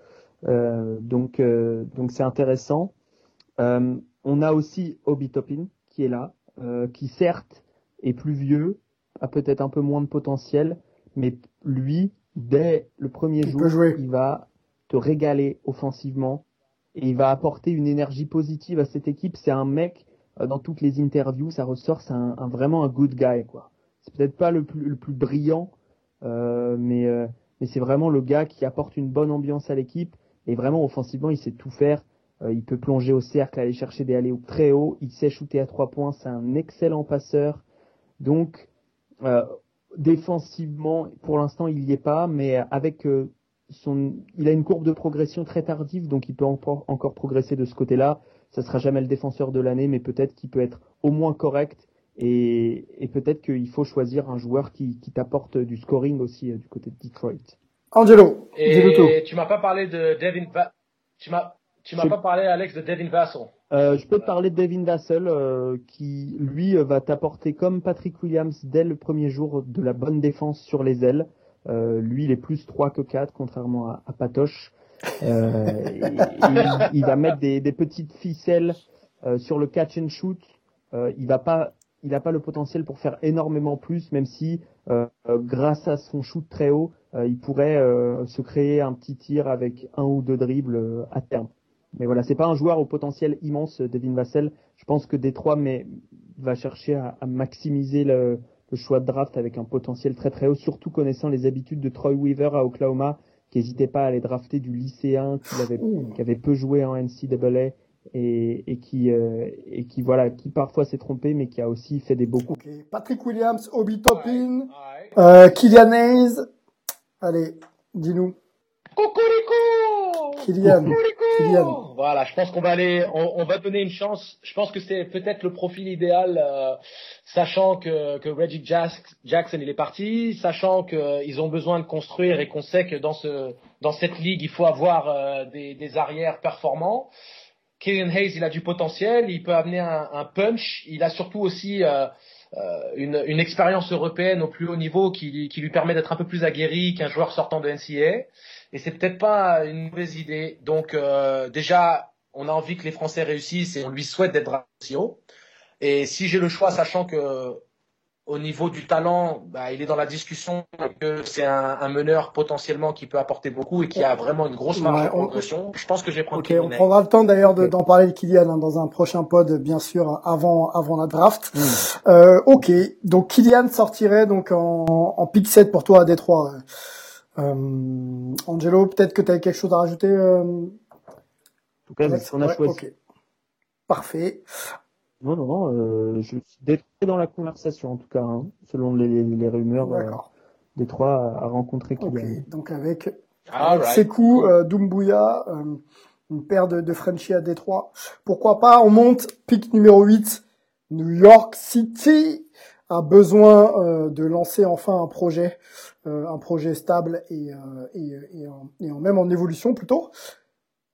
Euh, donc euh, donc c'est intéressant. Euh, on a aussi Obi Toppin qui est là, euh, qui certes est plus vieux, a peut-être un peu moins de potentiel, mais lui, dès le premier jour, il va te régaler offensivement et il va apporter une énergie positive à cette équipe. C'est un mec, euh, dans toutes les interviews, ça ressort, c'est un, vraiment un good guy, quoi. C'est peut-être pas le plus, le plus brillant, euh, mais, euh, mais c'est vraiment le gars qui apporte une bonne ambiance à l'équipe et vraiment offensivement, il sait tout faire. Euh, il peut plonger au cercle, aller chercher des allées très haut. Il sait shooter à trois points. C'est un excellent passeur. Donc, euh, défensivement, pour l'instant, il n'y est pas, mais avec euh, son, il a une courbe de progression très tardive, donc il peut encore, encore progresser de ce côté-là. Ça sera jamais le défenseur de l'année, mais peut-être qu'il peut être au moins correct. Et, et peut-être qu'il faut choisir un joueur qui, qui t'apporte du scoring aussi du côté de Detroit. Angelo, et tu m'as pas parlé de Devin. tu m'as tu m'as pas parlé, Alex, de Devin Vassell. Euh, je peux te parler de Devin Vassell, euh, qui lui va t'apporter comme Patrick Williams dès le premier jour de la bonne défense sur les ailes. Euh, lui, il est plus 3 que 4, contrairement à, à Patoche. Euh, <laughs> il, il, va mettre des, des petites ficelles euh, sur le catch and shoot. Euh, il va pas, il n'a pas le potentiel pour faire énormément plus, même si grâce à son shoot très haut, il pourrait se créer un petit tir avec un ou deux dribbles à terme. Mais voilà, c'est pas un joueur au potentiel immense, Devin Vassell. Je pense que Détroit mais, va chercher à, à maximiser le, le, choix de draft avec un potentiel très très haut, surtout connaissant les habitudes de Troy Weaver à Oklahoma, qui n'hésitait pas à aller drafter du lycéen, qui avait, qui avait peu joué en NCAA et, et qui euh, et qui voilà, qui parfois s'est trompé, mais qui a aussi fait des beaux coups. Okay. Patrick Williams, Obi Toppin, euh, Kylian Hayes, Allez, dis-nous. Coucou Kylian. Kylian. Voilà, je pense qu'on va aller, on, on, va donner une chance. Je pense que c'est peut-être le profil idéal, euh, sachant que, que Reggie Jackson il est parti, sachant qu'ils ont besoin de construire et qu'on sait que dans ce dans cette ligue il faut avoir euh, des, des arrières performants. Kylian Hayes il a du potentiel, il peut amener un, un punch, il a surtout aussi euh, euh, une, une expérience européenne au plus haut niveau qui, qui lui permet d'être un peu plus aguerri qu'un joueur sortant de NCAA. Et c'est peut-être pas une mauvaise idée. Donc euh, déjà, on a envie que les Français réussissent et on lui souhaite d'être aussi haut. Et si j'ai le choix, sachant que au niveau du talent, bah, il est dans la discussion que c'est un, un, meneur potentiellement qui peut apporter beaucoup et qui a vraiment une grosse marge de progression. Je pense que vais prendre. Okay, on prendra le temps d'ailleurs d'en parler de Kylian hein, dans un prochain pod, bien sûr, avant avant la draft. Mmh. Euh, ok, donc Kylian sortirait donc en, en pick 7 pour toi à Détroit. Euh, Angelo, peut-être que tu as quelque chose à rajouter. Euh... En tout cas, on a ouais, choisi. Okay. Parfait. Non, non, non, euh, je suis dans la conversation, en tout cas, hein, selon les, les rumeurs. Euh, Détroit a rencontré Kylian. Okay, donc avec, right. Sekou euh, Doumbouya, euh, une paire de, de Frenchies à Détroit. Pourquoi pas, on monte, pick numéro 8, New York City a besoin euh, de lancer enfin un projet, euh, un projet stable et, euh, et, et, en, et en, même en évolution plutôt.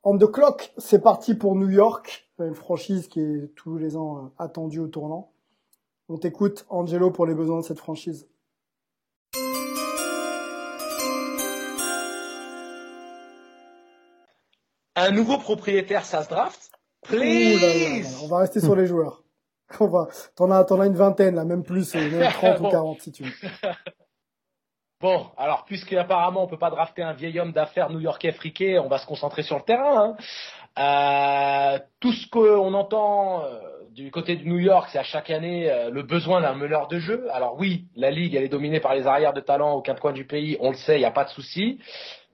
On the clock, c'est parti pour New York, une franchise qui est tous les ans attendue au tournant. On t'écoute, Angelo, pour les besoins de cette franchise. Un nouveau propriétaire, ça se draft? Please là là là, On va rester sur les joueurs. <laughs> On va, t'en as, t'en as une vingtaine, là, même plus, même <laughs> 30 ou 40 si tu veux. <laughs> Bon, alors puisqu'apparemment on peut pas drafter un vieil homme d'affaires new-yorkais friqué, on va se concentrer sur le terrain. Hein. Euh, tout ce qu'on entend euh, du côté de New York, c'est à chaque année euh, le besoin d'un meneur de jeu. Alors oui, la ligue elle est dominée par les arrières de talent au quatre coins du pays, on le sait, il n'y a pas de souci.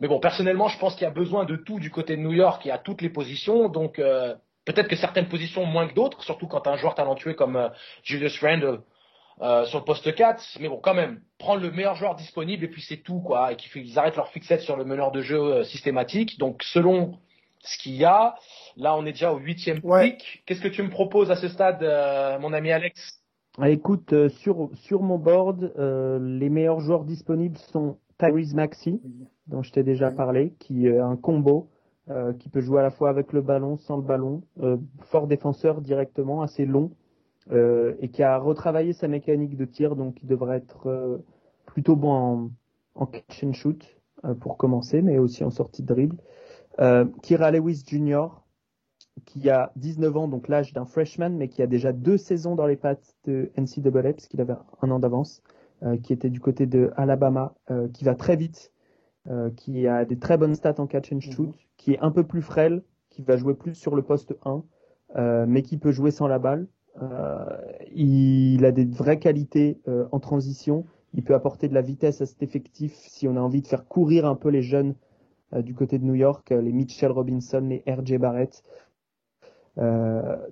Mais bon, personnellement, je pense qu'il y a besoin de tout du côté de New York et à toutes les positions. Donc euh, peut-être que certaines positions moins que d'autres, surtout quand tu as un joueur talentueux comme euh, Julius Randle euh, sur le poste 4, mais bon, quand même, prendre le meilleur joueur disponible et puis c'est tout, quoi, et qu'ils arrêtent leur fixette sur le meneur de jeu euh, systématique. Donc, selon ce qu'il y a, là, on est déjà au huitième Ouais. pick. Qu'est-ce que tu me proposes à ce stade, euh, mon ami Alex? Ah, écoute, euh, sur, sur mon board, euh, les meilleurs joueurs disponibles sont Tyrese Maxey, dont je t'ai déjà parlé, qui est un combo, euh, qui peut jouer à la fois avec le ballon, sans le ballon, euh, fort défenseur directement, assez long, euh, et qui a retravaillé sa mécanique de tir, donc il devrait être plutôt bon en, en catch and shoot pour commencer, mais aussi en sortie de dribble. Kira Lewis Jr., qui a 19 ans, donc l'âge d'un freshman, mais qui a déjà deux saisons dans les pattes de NCAA, parce qu'il avait un an d'avance, qui était du côté de Alabama, qui va très vite, euh, qui a des très bonnes stats en catch and shoot, qui est un peu plus frêle, qui va jouer plus sur le poste 1, euh, mais qui peut jouer sans la balle. Euh, il a des vraies qualités en transition. Il peut apporter de la vitesse à cet effectif si on a envie de faire courir un peu les jeunes du côté de New York, les Mitchell Robinson, les RJ Barrett.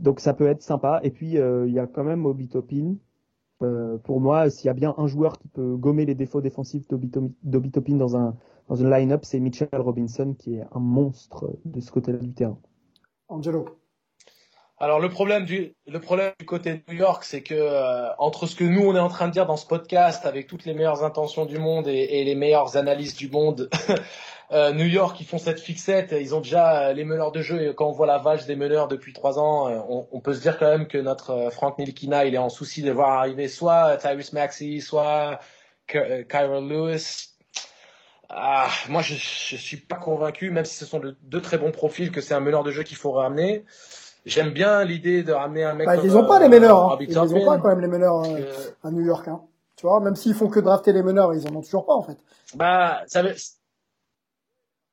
Donc ça peut être sympa. Et puis il y a quand même Obi Toppin. Euh, pour moi, s'il y a bien un joueur qui peut gommer les défauts défensifs d'Obi d'Obi Toppin dans un dans une line-up, c'est Mitchell Robinson qui est un monstre de ce côté-là du terrain. Angelo. Alors le problème du le problème du côté de New York, c'est que euh, entre ce que nous on est en train de dire dans ce podcast, avec toutes les meilleures intentions du monde et, et les meilleures analyses du monde, <laughs> euh, New York ils font cette fixette, ils ont déjà euh, les meneurs de jeu. Et quand on voit la vache des meneurs depuis trois ans, euh, on, on, peut se dire quand même que notre euh, Frank Ntilikina il est en souci de voir arriver soit Tyrese Maxey, soit Ky- Kyra Lewis. Ah, moi je, je suis pas convaincu, même si ce sont de, deux très bons profils, que c'est un meneur de jeu qu'il faut ramener. J'aime bien l'idée de ramener un mec. Bah, comme, ils ont pas euh, les meneurs, hein. Ils ont pas quand même les meneurs euh, que- à New York, hein. Tu vois, même s'ils font que drafter les meneurs, ils en ont toujours pas en fait. Bah, ça veut...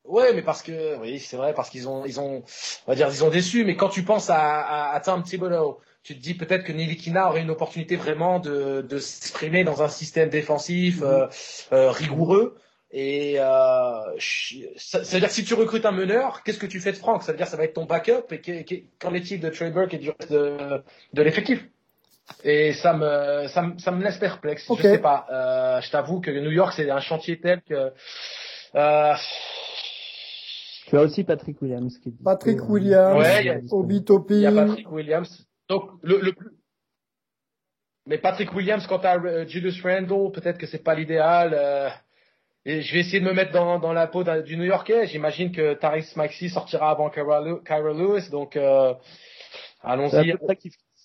Ouais, mais parce que, oui, c'est vrai, parce qu'ils ont, ils ont, on va dire, ils ont déçu, mais quand tu penses à, à, à Tom Thibodeau, tu te dis peut-être que Nilikina aurait une opportunité vraiment de, de s'exprimer dans un système défensif euh, euh, rigoureux. Et euh, je- ça, ça veut dire que si tu recrutes un meneur, qu'est-ce que tu fais de Franck? Ça veut dire que ça va être ton backup. Et qu'en est-il de Trey Burke et du reste de, de l'effectif? Et ça me, ça me, ça me laisse perplexe. Ok. Je sais pas. Euh, je t'avoue que New York c'est un chantier tel que Euh, Tu as aussi Patrick Williams qui Patrick Williams, Ouais, il y a- Obi il y a Toppin. Patrick Williams. Donc, le, le plus. Mais Patrick Williams, quant à euh, Julius Randle, peut-être que c'est pas l'idéal. Et je vais essayer de me mettre dans, dans la peau du New Yorkais. J'imagine que Taris Maxi sortira avant Kyra Lew- Kyra Lewis. Donc, euh, allons-y.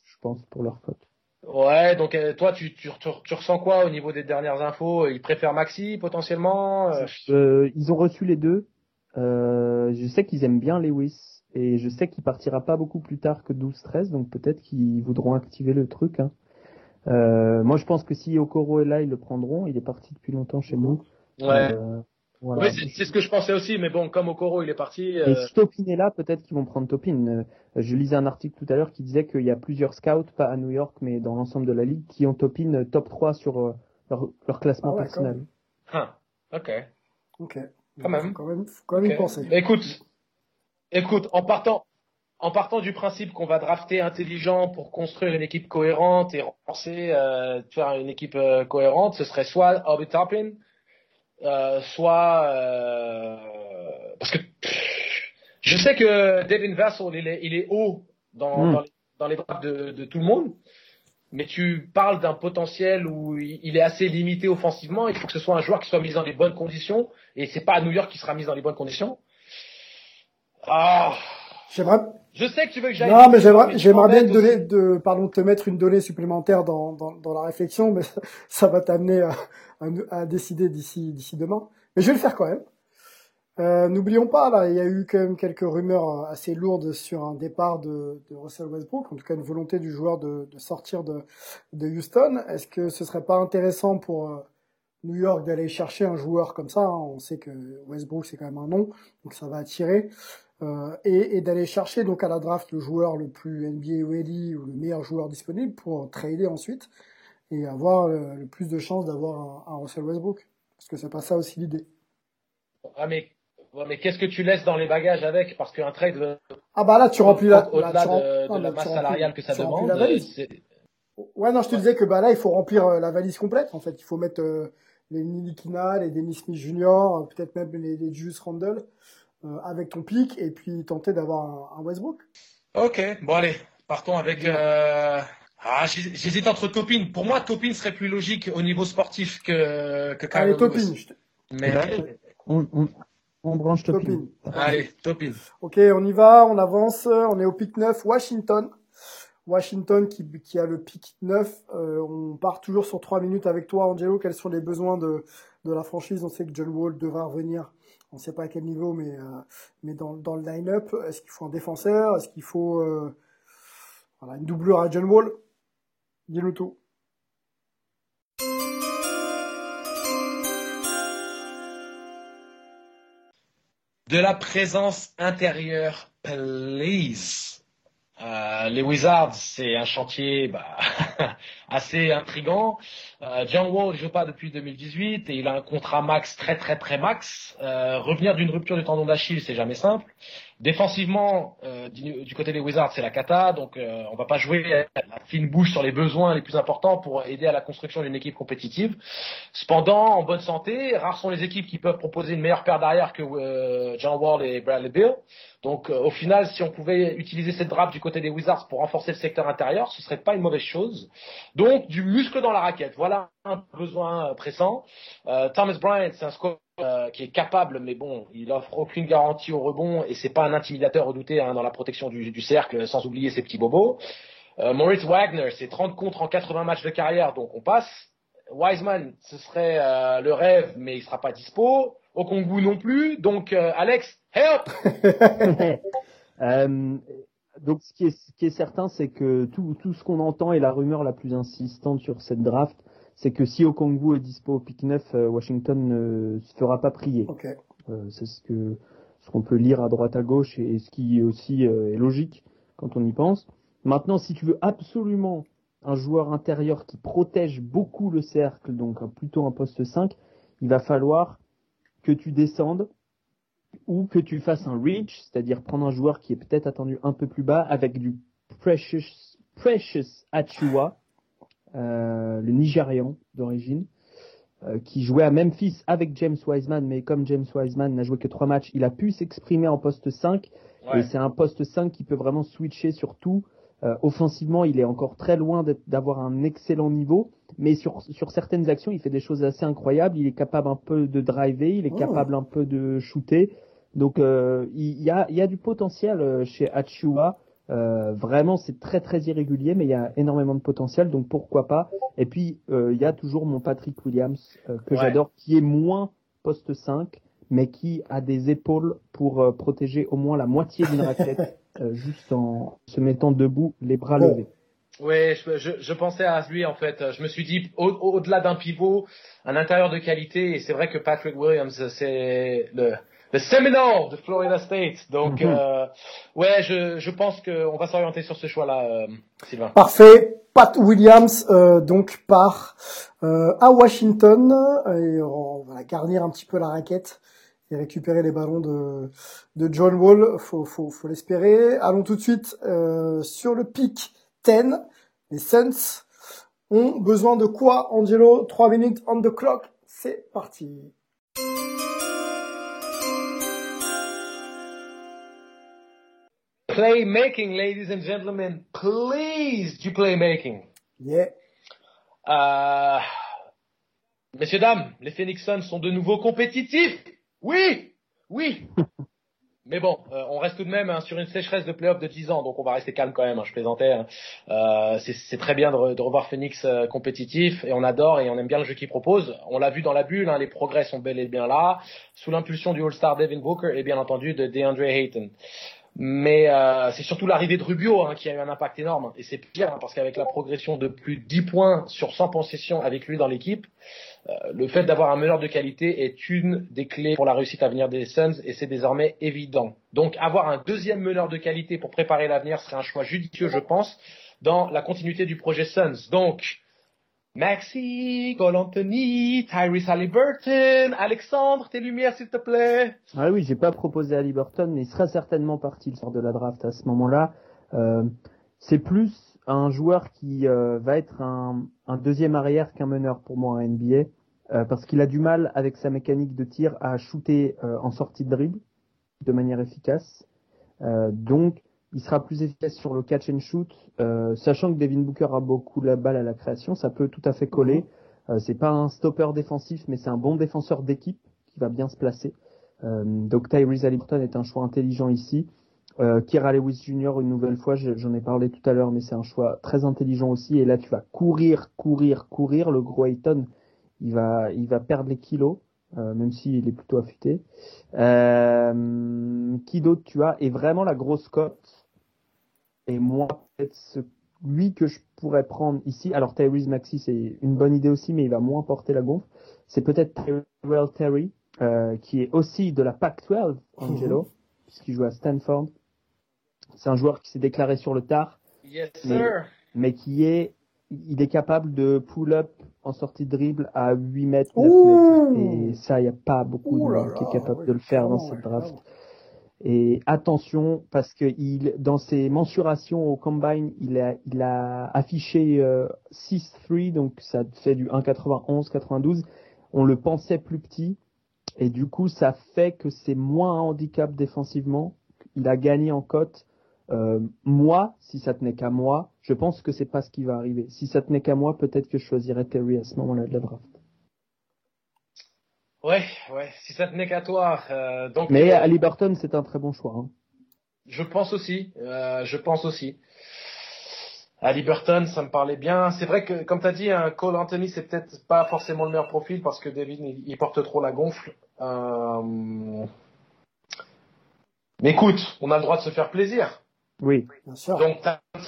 je pense, pour leur faute. Ouais, donc euh, toi, tu, tu, tu, tu ressens quoi au niveau des dernières infos? Ils préfèrent Maxi potentiellement euh, Euh, ils ont reçu les deux. Je sais qu'ils aiment bien Lewis et je sais qu'il partira pas beaucoup plus tard que 12-13, donc peut-être qu'ils voudront activer le truc. Hein. Moi, je pense que si Okoro est là, ils le prendront. Il est parti depuis longtemps chez nous. Ouais. Euh, voilà. Oui, c'est ce que je pensais aussi, mais bon, comme Okoro il est parti. euh, Et si Topin est là, peut-être qu'ils vont prendre Topin. Euh, je lisais un article tout à l'heure qui disait qu'il y a plusieurs scouts, pas à New York, mais dans l'ensemble de la ligue, qui ont Topin euh, top 3 sur euh, leur, leur classement Ah ouais, personnel. hein, ok. Ok. Quand même. Quand même, faut quand même y penser. Mais Écoute, écoute, en partant, en partant du principe qu'on va drafter intelligent pour construire une équipe cohérente et renforcer, euh, faire une équipe euh, cohérente, ce serait soit Obi Toppin, euh, soit euh, parce que pff, je sais que Devin Vassell il est, il est haut dans, Mm. dans, les, dans les drafts de, de tout le monde. Mais tu parles d'un potentiel où il il est assez limité offensivement. Il faut que ce soit un joueur qui soit mis dans les bonnes conditions. Et c'est pas à New York qui sera mis dans les bonnes conditions. Ah, J'aimerais, je sais que tu veux que j'aille. non, mais j'aimerais, bien te donner, de, pardon, te mettre une donnée supplémentaire dans, dans, dans la réflexion, mais ça, <laughs> ça va t'amener à, à, à décider d'ici, d'ici demain. Mais je vais le faire quand même. Euh, N'oublions pas, là, il y a eu quand même quelques rumeurs assez lourdes sur un départ de, de Russell Westbrook, en tout cas une volonté du joueur de, de sortir de, de Houston. Est-ce que ce serait pas intéressant pour euh, New York d'aller chercher un joueur comme ça hein? On sait que Westbrook c'est quand même un nom, donc ça va attirer. Euh, et, et d'aller chercher donc à la draft le joueur le plus NBA ready ou le meilleur joueur disponible pour trader ensuite et avoir le, le plus de chances d'avoir un, un Russell Westbrook. Parce que c'est pas ça aussi l'idée. Ah, mais, mais qu'est-ce que tu laisses dans les bagages avec? Parce qu'un trade, euh, Ah bah là tu remplis la, là, au-delà tu rem- de, la masse tu remplis- salariale que ça demande, valise. euh, Ouais, non, je te disais que bah là, il faut remplir euh, la valise complète. En fait, il faut mettre euh, les Nilikina, les Dennis Smith Jr., euh, peut-être même les, les Julius Randle euh, avec ton pic et puis tenter d'avoir un, un Westbrook. Ok, bon allez, partons avec. Euh... Ah, j'hés- j'hésite entre Topin. Pour moi, Topin serait plus logique au niveau sportif que que Allez. Topin. Mais On, on, on branche Topin. Topin. allez, Topin. Ok, on y va, on avance. On est au pic 9, Washington. Washington qui, qui a le pic 9. Euh, on part toujours sur 3 minutes avec toi, Angelo. Quels sont les besoins de, de la franchise? On sait que John Wall devra revenir. On ne sait pas à quel niveau, mais, euh, mais dans, dans le line-up, est-ce qu'il faut un défenseur? Est-ce qu'il faut euh, voilà, une doublure à John Wall? Dis-nous tout. De la présence intérieure, please. Euh, les Wizards, c'est un chantier bah, <laughs> assez intrigant. Euh, John Wall ne joue pas depuis 2018 et il a un contrat max très très très max. Euh, revenir d'une rupture du tendon d'Achille, c'est jamais simple. Défensivement, euh, du, côté des Wizards, c'est la cata, donc euh, on va pas jouer la fine bouche sur les besoins les plus importants pour aider à la construction d'une équipe compétitive. Cependant, en bonne santé, rares sont les équipes qui peuvent proposer une meilleure paire d'arrière que euh, John Wall et Bradley Bill. Donc euh, au final, si on pouvait utiliser cette draft du côté des Wizards pour renforcer le secteur intérieur, ce serait pas une mauvaise chose. Donc du muscle dans la raquette, voilà un besoin euh, pressant. Euh, Thomas Bryant, c'est un score euh, qui est capable, mais bon, il offre aucune garantie au rebond et c'est pas un intimidateur redouté hein, dans la protection du, du cercle, sans oublier ses petits bobos. Euh, Moritz Wagner, c'est 30 contre en 80 matchs de carrière, donc on passe. Wiseman, ce serait euh, le rêve, mais il sera pas dispo. Okongu non plus. Donc euh, Alex, help <laughs> Euh, donc ce qui est, ce qui est certain, c'est que tout, tout ce qu'on entend et la rumeur la plus insistante sur cette draft, c'est que si Okongu est dispo au pick 9, euh, Washington ne se fera pas prier. Ok. Euh, c'est ce que ce qu'on peut lire à droite à gauche et, ce qui aussi euh, est logique quand on y pense. Maintenant, si tu veux absolument un joueur intérieur qui protège beaucoup le cercle, donc plutôt un poste 5, il va falloir que tu descendes ou que tu fasses un reach, c'est-à-dire prendre un joueur qui est peut-être attendu un peu plus bas avec du Precious, Precious Achua, le Nigérian d'origine. euh, qui jouait à Memphis avec James Wiseman, mais comme James Wiseman n'a joué que trois matchs, il a pu s'exprimer en poste 5. Ouais. Et c'est un poste 5 qui peut vraiment switcher sur tout. Euh, offensivement, il est encore très loin d'avoir un excellent niveau, mais sur, sur certaines actions, il fait des choses assez incroyables. Il est capable un peu de driver, il est Oh. capable un peu de shooter. Donc euh, il y, a, il y a du potentiel euh, chez Achua. Euh, vraiment, c'est très très irrégulier, mais il y a énormément de potentiel, donc pourquoi pas. Et puis euh, il y a toujours mon Patrick Williams euh, que Ouais. j'adore, qui est moins poste 5, mais qui a des épaules pour euh, protéger au moins la moitié d'une raquette, <laughs> euh, juste en se mettant debout, les bras Bon. levés. Ouais, je, je, je pensais à lui en fait. Je me suis dit au- au-delà d'un pivot, un intérieur de qualité. Et c'est vrai que Patrick Williams, c'est le le Seminole de Florida State. Donc Mhm. euh, ouais, je, je pense qu'on va s'orienter sur ce choix-là, euh, Sylvain. Parfait. Pat Williams, euh, donc, part euh, à Washington. Et on va garnir un petit peu la raquette et récupérer les ballons de, de John Wall. Faut, faut, faut l'espérer. Allons tout de suite euh, sur le pic 10. Les Suns ont besoin de quoi, Angelo? 3 minutes on the clock. C'est parti. Playmaking, ladies and gentlemen, please du playmaking. Yeah. Euh, messieurs dames, les Phoenix Suns sont de nouveau compétitifs. Oui, oui. <laughs> Mais bon, euh, on reste tout de même hein, sur une sécheresse de playoff de 10 ans, donc on va rester calme quand même. hein, je plaisantais. hein. Euh, c'est- très bien de, re- de revoir Phoenix euh, compétitif et on adore et on aime bien le jeu qu'il propose. On l'a vu dans la bulle, les progrès sont bel et bien là, sous l'impulsion du All-Star Devin Booker et bien entendu de DeAndre Ayton. Mais euh, c'est surtout l'arrivée de Rubio hein, qui a eu un impact énorme. Et c'est pire hein, parce qu'avec la progression de plus de 10 points sur 100 possessions avec lui dans l'équipe, euh, le fait d'avoir un meneur de qualité est une des clés pour la réussite à venir des Suns et c'est désormais évident. Donc avoir un deuxième meneur de qualité pour préparer l'avenir serait un choix judicieux, je pense, dans la continuité du projet Suns. Donc Maxi, Cole Anthony, Tyrese Halliburton, Alexandre, tes lumières s'il te plaît. Ah oui, j'ai pas proposé à Liberton, mais il sera certainement parti le sort de la draft à ce moment-là. Euh, c'est plus un joueur qui euh, va être un, un deuxième arrière qu'un meneur pour moi en NBA, euh, parce qu'il a du mal avec sa mécanique de tir à shooter euh, en sortie de dribble de manière efficace. Euh, donc, il sera plus efficace sur le catch and shoot, euh, sachant que Devin Booker a beaucoup la balle à la création, ça peut tout à fait coller. Euh, c'est pas un stopper défensif, mais c'est un bon défenseur d'équipe qui va bien se placer. Euh, donc Tyrese Halliburton est un choix intelligent ici. Euh, Kira Lewis Jr. une nouvelle fois, je- j'en ai parlé tout à l'heure, mais c'est un choix très intelligent aussi. Et là, tu vas courir, courir, courir. Le gros Ayton, il va, il va perdre les kilos, euh, même s'il est plutôt affûté. Euh, qui d'autre tu as? Et vraiment la grosse cote. Et moi, peut-être ce- lui que je pourrais prendre ici. Alors Tyrese Maxi, c'est une bonne idée aussi, mais il va moins porter la gonfle. C'est peut-être Tyrell Terry, euh, qui est aussi de la Pac-12, Angelo, puisqu'il joue à Stanford. C'est un joueur qui s'est déclaré sur le tard, Yes Mais- sir. mais qui est, il est capable de pull-up en sortie de dribble à 8 mètres, 9 Ouh. mètres. Et ça, il n'y a pas beaucoup Ouh de monde qui est capable ouais, de le faire dans cette draft. Et attention, parce que dans ses mensurations au combine, il a, affiché euh, 6-3, donc ça fait du 1,91, 92. On le pensait plus petit, et du coup, ça fait que c'est moins un handicap défensivement. Il a gagné en cote. Euh, moi, si ça tenait qu'à moi, je pense que c'est pas ce qui va arriver. Si ça tenait qu'à moi, peut-être que je choisirais Terry à ce moment-là de la draft. Ouais, ouais, si ça tenait qu'à toi. euh, donc, Mais euh, Ali Burton, c'est un très bon choix. hein. je pense aussi, euh, je pense aussi. Ali Burton, ça me parlait bien. C'est vrai que, comme tu as dit, un Cole Anthony, c'est peut-être pas forcément le meilleur profil parce que David, il, il porte trop la gonfle. Euh, Mais écoute, on a le droit de se faire plaisir. Oui. Bien sûr. Donc, t'as <laughs>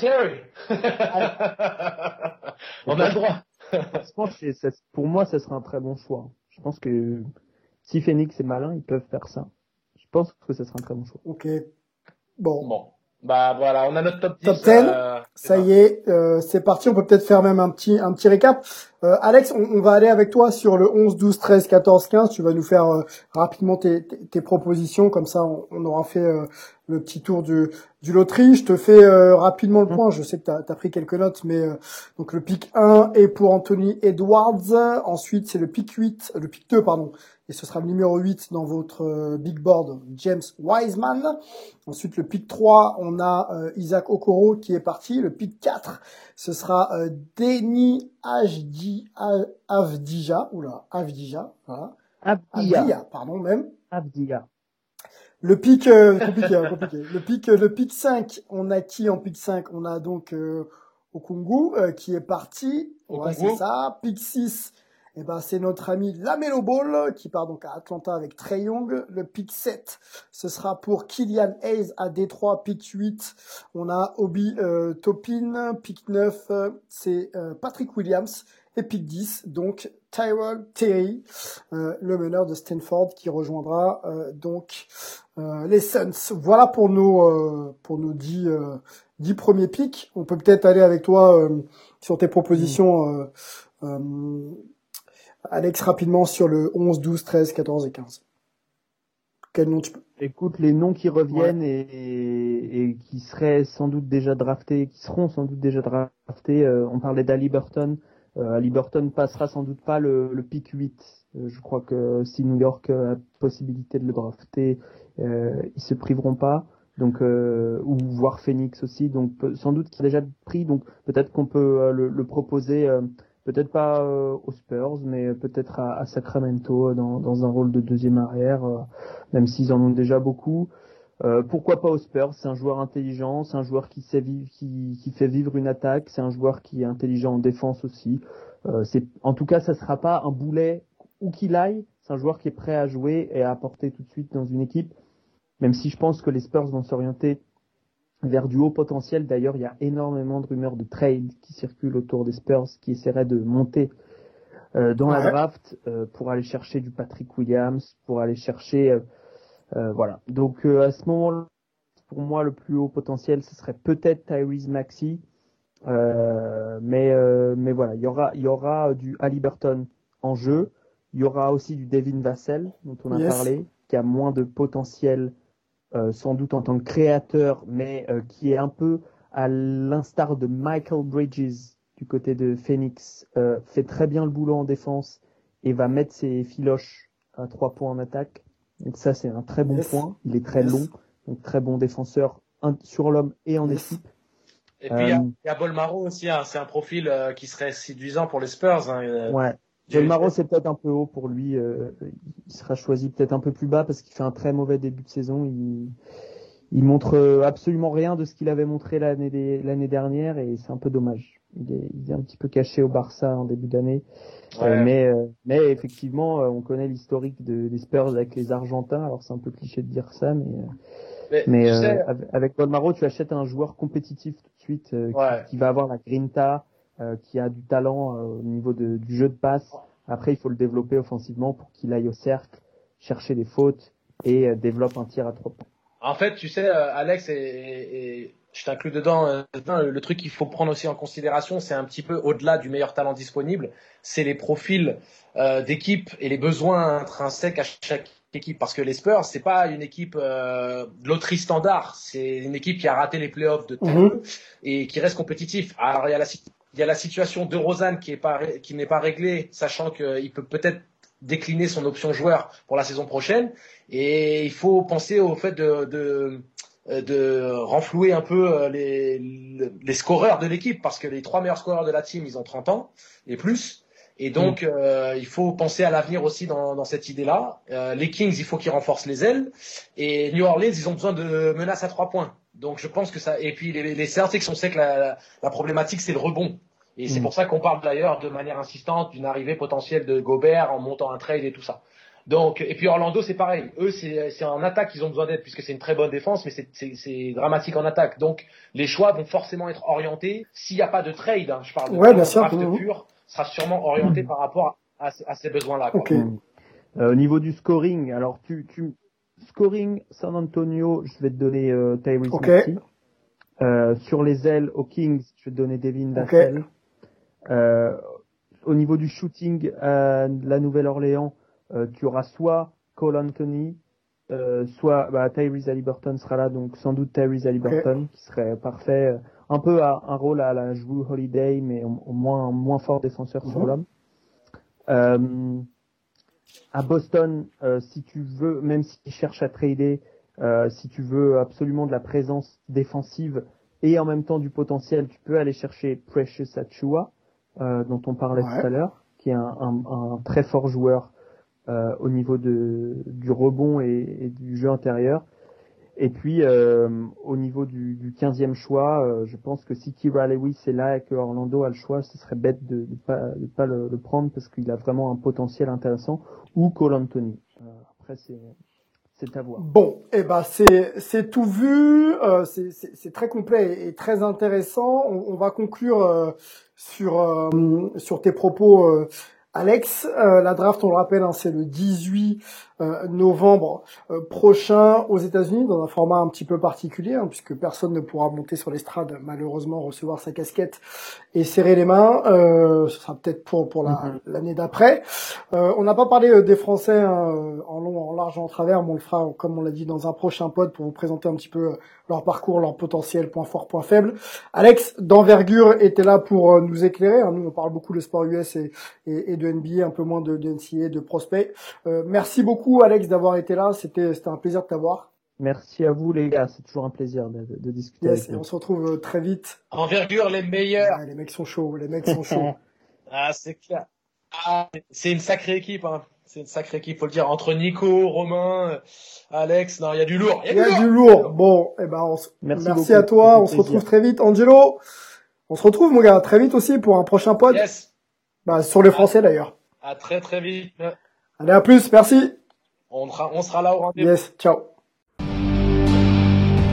on a le droit. <laughs> Franchement, pour moi, ça serait un très bon choix. Je pense que si Phoenix est malin, ils peuvent faire ça. Je pense que ce serait un très bon choix. Ok. Bon. Bon. Bah voilà, on a notre top 10. Top 10. euh, Ça y est, euh, c'est parti. On peut peut-être faire même un petit un petit récap. Euh, Alex, on, on va aller avec toi sur le 11, 12, 13, 14, 15. Tu vas nous faire euh, rapidement tes, tes, tes propositions. Comme ça, on, on aura fait euh, le petit tour du, du loterie. Je te fais euh, rapidement le point. Je sais que tu as, pris quelques notes, mais euh, donc le pic 1 est pour Anthony Edwards. Ensuite, c'est le pic 8, le pic 2, pardon. Et ce sera le numéro 8 dans votre euh, big board, James Wiseman. Ensuite, le pic 3, on a euh, Isaac Okoro qui est parti. Le pic 4, ce sera euh, Denis Ajdi, Avdija. Oula, Avdija. Voilà. Abdia. Abdia, pardon même. Abdia. Le pic, euh, compliqué, hein, compliqué. Le pic, le pic 5, on a qui en pic 5 On a donc euh, Okungu euh, qui est parti. Ouais, c'est ça. Pic 6, eh ben, c'est notre ami Lamelo Ball qui part donc à Atlanta avec Trey Young. Le pic 7, ce sera pour Killian Hayes à Détroit. Pic 8, on a Obi euh, Topin. Pic 9, euh, c'est euh, Patrick Williams. Et pic 10, donc Tyrell Terry, euh, le meneur de Stanford qui rejoindra donc les Suns. Voilà pour nos pour nos 10 euh, 10 premiers pics. On peut peut-être aller avec toi sur tes propositions euh, Alex rapidement sur le 11, 12, 13, 14 et 15. Quel nom tu peux Écoute, les noms qui reviennent et, et, et qui seraient sans doute déjà draftés, qui seront sans doute déjà draftés, euh, on parlait d'Ali Burton. Euh, Ali Burton passera sans doute pas le, le pick 8. Euh, je crois que si New York a la possibilité de le drafter, ils se priveront pas. Donc euh, ou voir Phoenix aussi. Donc sans doute qu'il a déjà pris. Donc peut-être qu'on peut euh, le, le proposer. euh, Peut-être pas euh, aux Spurs, mais peut-être à, à Sacramento dans, dans un rôle de deuxième arrière, euh, même s'ils en ont déjà beaucoup. Euh, pourquoi pas aux Spurs? C'est un joueur intelligent, c'est un joueur qui sait vivre, qui, qui fait vivre une attaque, c'est un joueur qui est intelligent en défense aussi. Euh, en tout cas, ça sera pas un boulet où qu'il aille. C'est un joueur qui est prêt à jouer et à apporter tout de suite dans une équipe. Même si je pense que les Spurs vont s'orienter vers du haut potentiel. D'ailleurs, il y a énormément de rumeurs de trade qui circulent autour des Spurs qui essaieraient de monter euh, dans la draft euh, pour aller chercher du Patrick Williams, pour aller chercher euh, voilà. Donc à ce moment-là, pour moi, le plus haut potentiel, ce serait peut-être Tyrese. Euh, mais mais voilà, il y aura il y aura du Halliburton en jeu. Il y aura aussi du Devin Vassell dont on a Yes. parlé, qui a moins de potentiel sans doute en tant que créateur, mais euh, qui est un peu à l'instar de Michael Bridges du côté de Phoenix, euh, fait très bien le boulot en défense et va mettre ses filoches à trois points en attaque. Donc ça, c'est un très bon Yes. point. Il est très Yes. long, donc très bon défenseur un- sur l'homme et en Yes. équipe. Et puis il y a- Euh, il y, a Bolmaro aussi, hein, c'est un profil euh, qui serait séduisant pour les Spurs. Hein, euh, Ouais. J'ai- Maro, c'est peut-être un peu haut pour lui. euh, il sera choisi peut-être un peu plus bas parce qu'il fait un très mauvais début de saison. Il, il montre euh, absolument rien de ce qu'il avait montré l'année dernière et c'est un peu dommage. Il est, il est un petit peu caché au Barça en début d'année. Ouais. Euh, mais, euh, mais effectivement, on connaît l'historique de, des Spurs avec les Argentins. Alors c'est un peu cliché de dire ça, mais, Mais, mais tu euh, sais, avec, avec Bolmaro, tu achètes un joueur compétitif tout de suite qui- Ouais. qui, va avoir la grinta, qui a du talent euh, au niveau de- du jeu de passe. Après, il faut le développer offensivement pour qu'il aille au cercle, chercher les fautes et euh, développe un tir à trois points. En fait, tu sais, euh, Alex, et, et- et je t'inclus dedans, euh, le truc qu'il faut prendre aussi en considération, c'est un petit peu au-delà du meilleur talent disponible, c'est les profils euh, d'équipe et les besoins intrinsèques à chaque équipe. Parce que les Spurs, c'est pas une équipe euh, de loterie standard, c'est une équipe qui a raté les playoffs de peu et qui reste compétitif. Alors il y a la, si- il y a la situation de Rosanne qui pas n'est pas réglée, sachant qu'il peut peut-être décliner son option joueur pour la saison prochaine. Et il faut penser au fait de, de, euh, de renflouer un peu euh, les, les scoreurs de l'équipe, parce que les trois meilleurs scoreurs de la team, ils ont 30 ans et plus. Et donc, euh, il faut penser à l'avenir aussi dans, dans cette idée-là. Euh, les Kings, il faut qu'ils renforcent les ailes. Et New Orleans, ils ont besoin de menaces à trois points. Donc, je pense que ça. Et puis, les, les Celtics, on sait que la, la problématique, c'est le rebond. Et c'est Mm. pour ça qu'on parle d'ailleurs de manière insistante d'une arrivée potentielle de Gobert en montant un trade et tout ça. Donc, et puis Orlando, c'est pareil. Eux, c'est c'est en attaque qu'ils ont besoin d'aide puisque c'est une très bonne défense, mais c'est- c'est c'est dramatique en attaque. Donc, les choix vont forcément être orientés. S'il n'y a pas de trade, hein, je parle de Ouais, bien sûr. draft pur, sera sûrement orienté par rapport à, à ces besoins-là. quoi. Ok. Euh, au niveau du scoring, alors tu, tu scoring San Antonio, je vais te donner euh, Tyrese Ok. Maxey. Euh, sur les ailes, aux Kings, je vais te donner Devin Vassell. Euh, au niveau du shooting à la Nouvelle-Orléans, euh, tu auras soit Cole Anthony, euh, soit bah, Tyrese Halliburton sera là, donc sans doute Tyrese Halliburton qui serait parfait, euh, un peu à, un rôle à la Drew Holiday, mais au, moins moins fort défenseur sur Mhm. l'homme. À Boston, euh, si tu veux, même s'ils cherchent à trader, euh, si tu veux absolument de la présence défensive et en même temps du potentiel, tu peux aller chercher Precious Achua, euh, dont on parlait Ouais. tout à l'heure, qui est un, un- un très fort joueur au niveau de, du rebond et, et du jeu intérieur. Et puis euh, au niveau du, du 15e choix, euh, je pense que si Kira Lewis est là et que Orlando a le choix, ce serait bête de ne pas, de pas le, le prendre parce qu'il a vraiment un potentiel intéressant. Ou Cole Anthony. Euh, après c'est à voir. Bon, eh ben c'est tout vu, euh, c'est très complet et, très intéressant. On, on va conclure euh, sur euh, sur tes propos, Alex. Euh, la draft, on le rappelle, hein, c'est le 18 euh, novembre euh, prochain aux États-Unis dans un format un petit peu particulier, hein, puisque personne ne pourra monter sur l'estrade malheureusement recevoir sa casquette et serrer les mains. Euh, ce sera peut-être pour pour la- l'année d'après. Euh, on n'a pas parlé euh, des Français hein, euh, en long, en large, en travers, mais on le fera, comme on l'a dit, dans un prochain pod pour vous présenter un petit peu euh, leur parcours, leur potentiel, points forts, points faibles. Alex, d'envergure, était là pour euh, nous éclairer. hein. Nous, on parle beaucoup de sport US et, et, et de NBA, un peu moins de, de NCAA, de prospects. Euh, merci beaucoup, Alex, d'avoir été là. C'était c'était un plaisir de t'avoir. Merci à vous les gars, c'est toujours un plaisir de, de- de discuter Yes, avec et vous. on se retrouve très vite. Envergure les meilleurs. Les mecs sont chauds, les mecs sont chauds. <laughs> Ah, c'est clair. Ah, c'est une sacrée équipe, hein. C'est une sacrée équipe, faut le dire. Entre Nico, Romain, euh, Alex, non, il y a du lourd. Il y a du lourd. Bon, eh ben, on Merci à toi. On se retrouve très vite. Angelo, on se retrouve, mon gars, très vite aussi pour un prochain pod. Yes. Bah, sur les Français d'ailleurs. À très très vite. Allez, à plus. Merci. On sera, on sera là au rendez-vous. Yes. Ciao.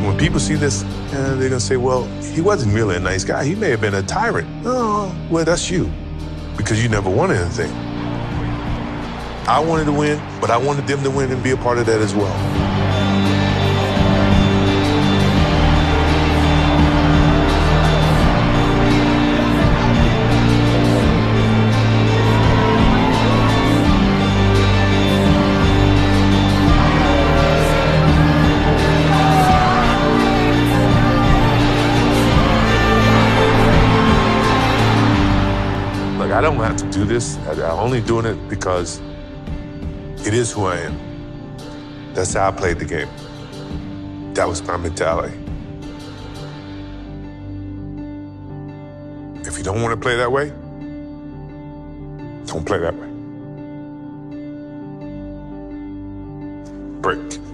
When people see this, uh, they're gonna say, "Well, he wasn't really a nice guy. He may have been a tyrant." Oh, well, that's you, because you never won anything. I wanted to win, but I wanted them to win and be a part of that as well. Do this. I'm only doing it because it is who I am. That's how I played the game. That was my mentality. If you don't want to play that way, don't play that way. Break.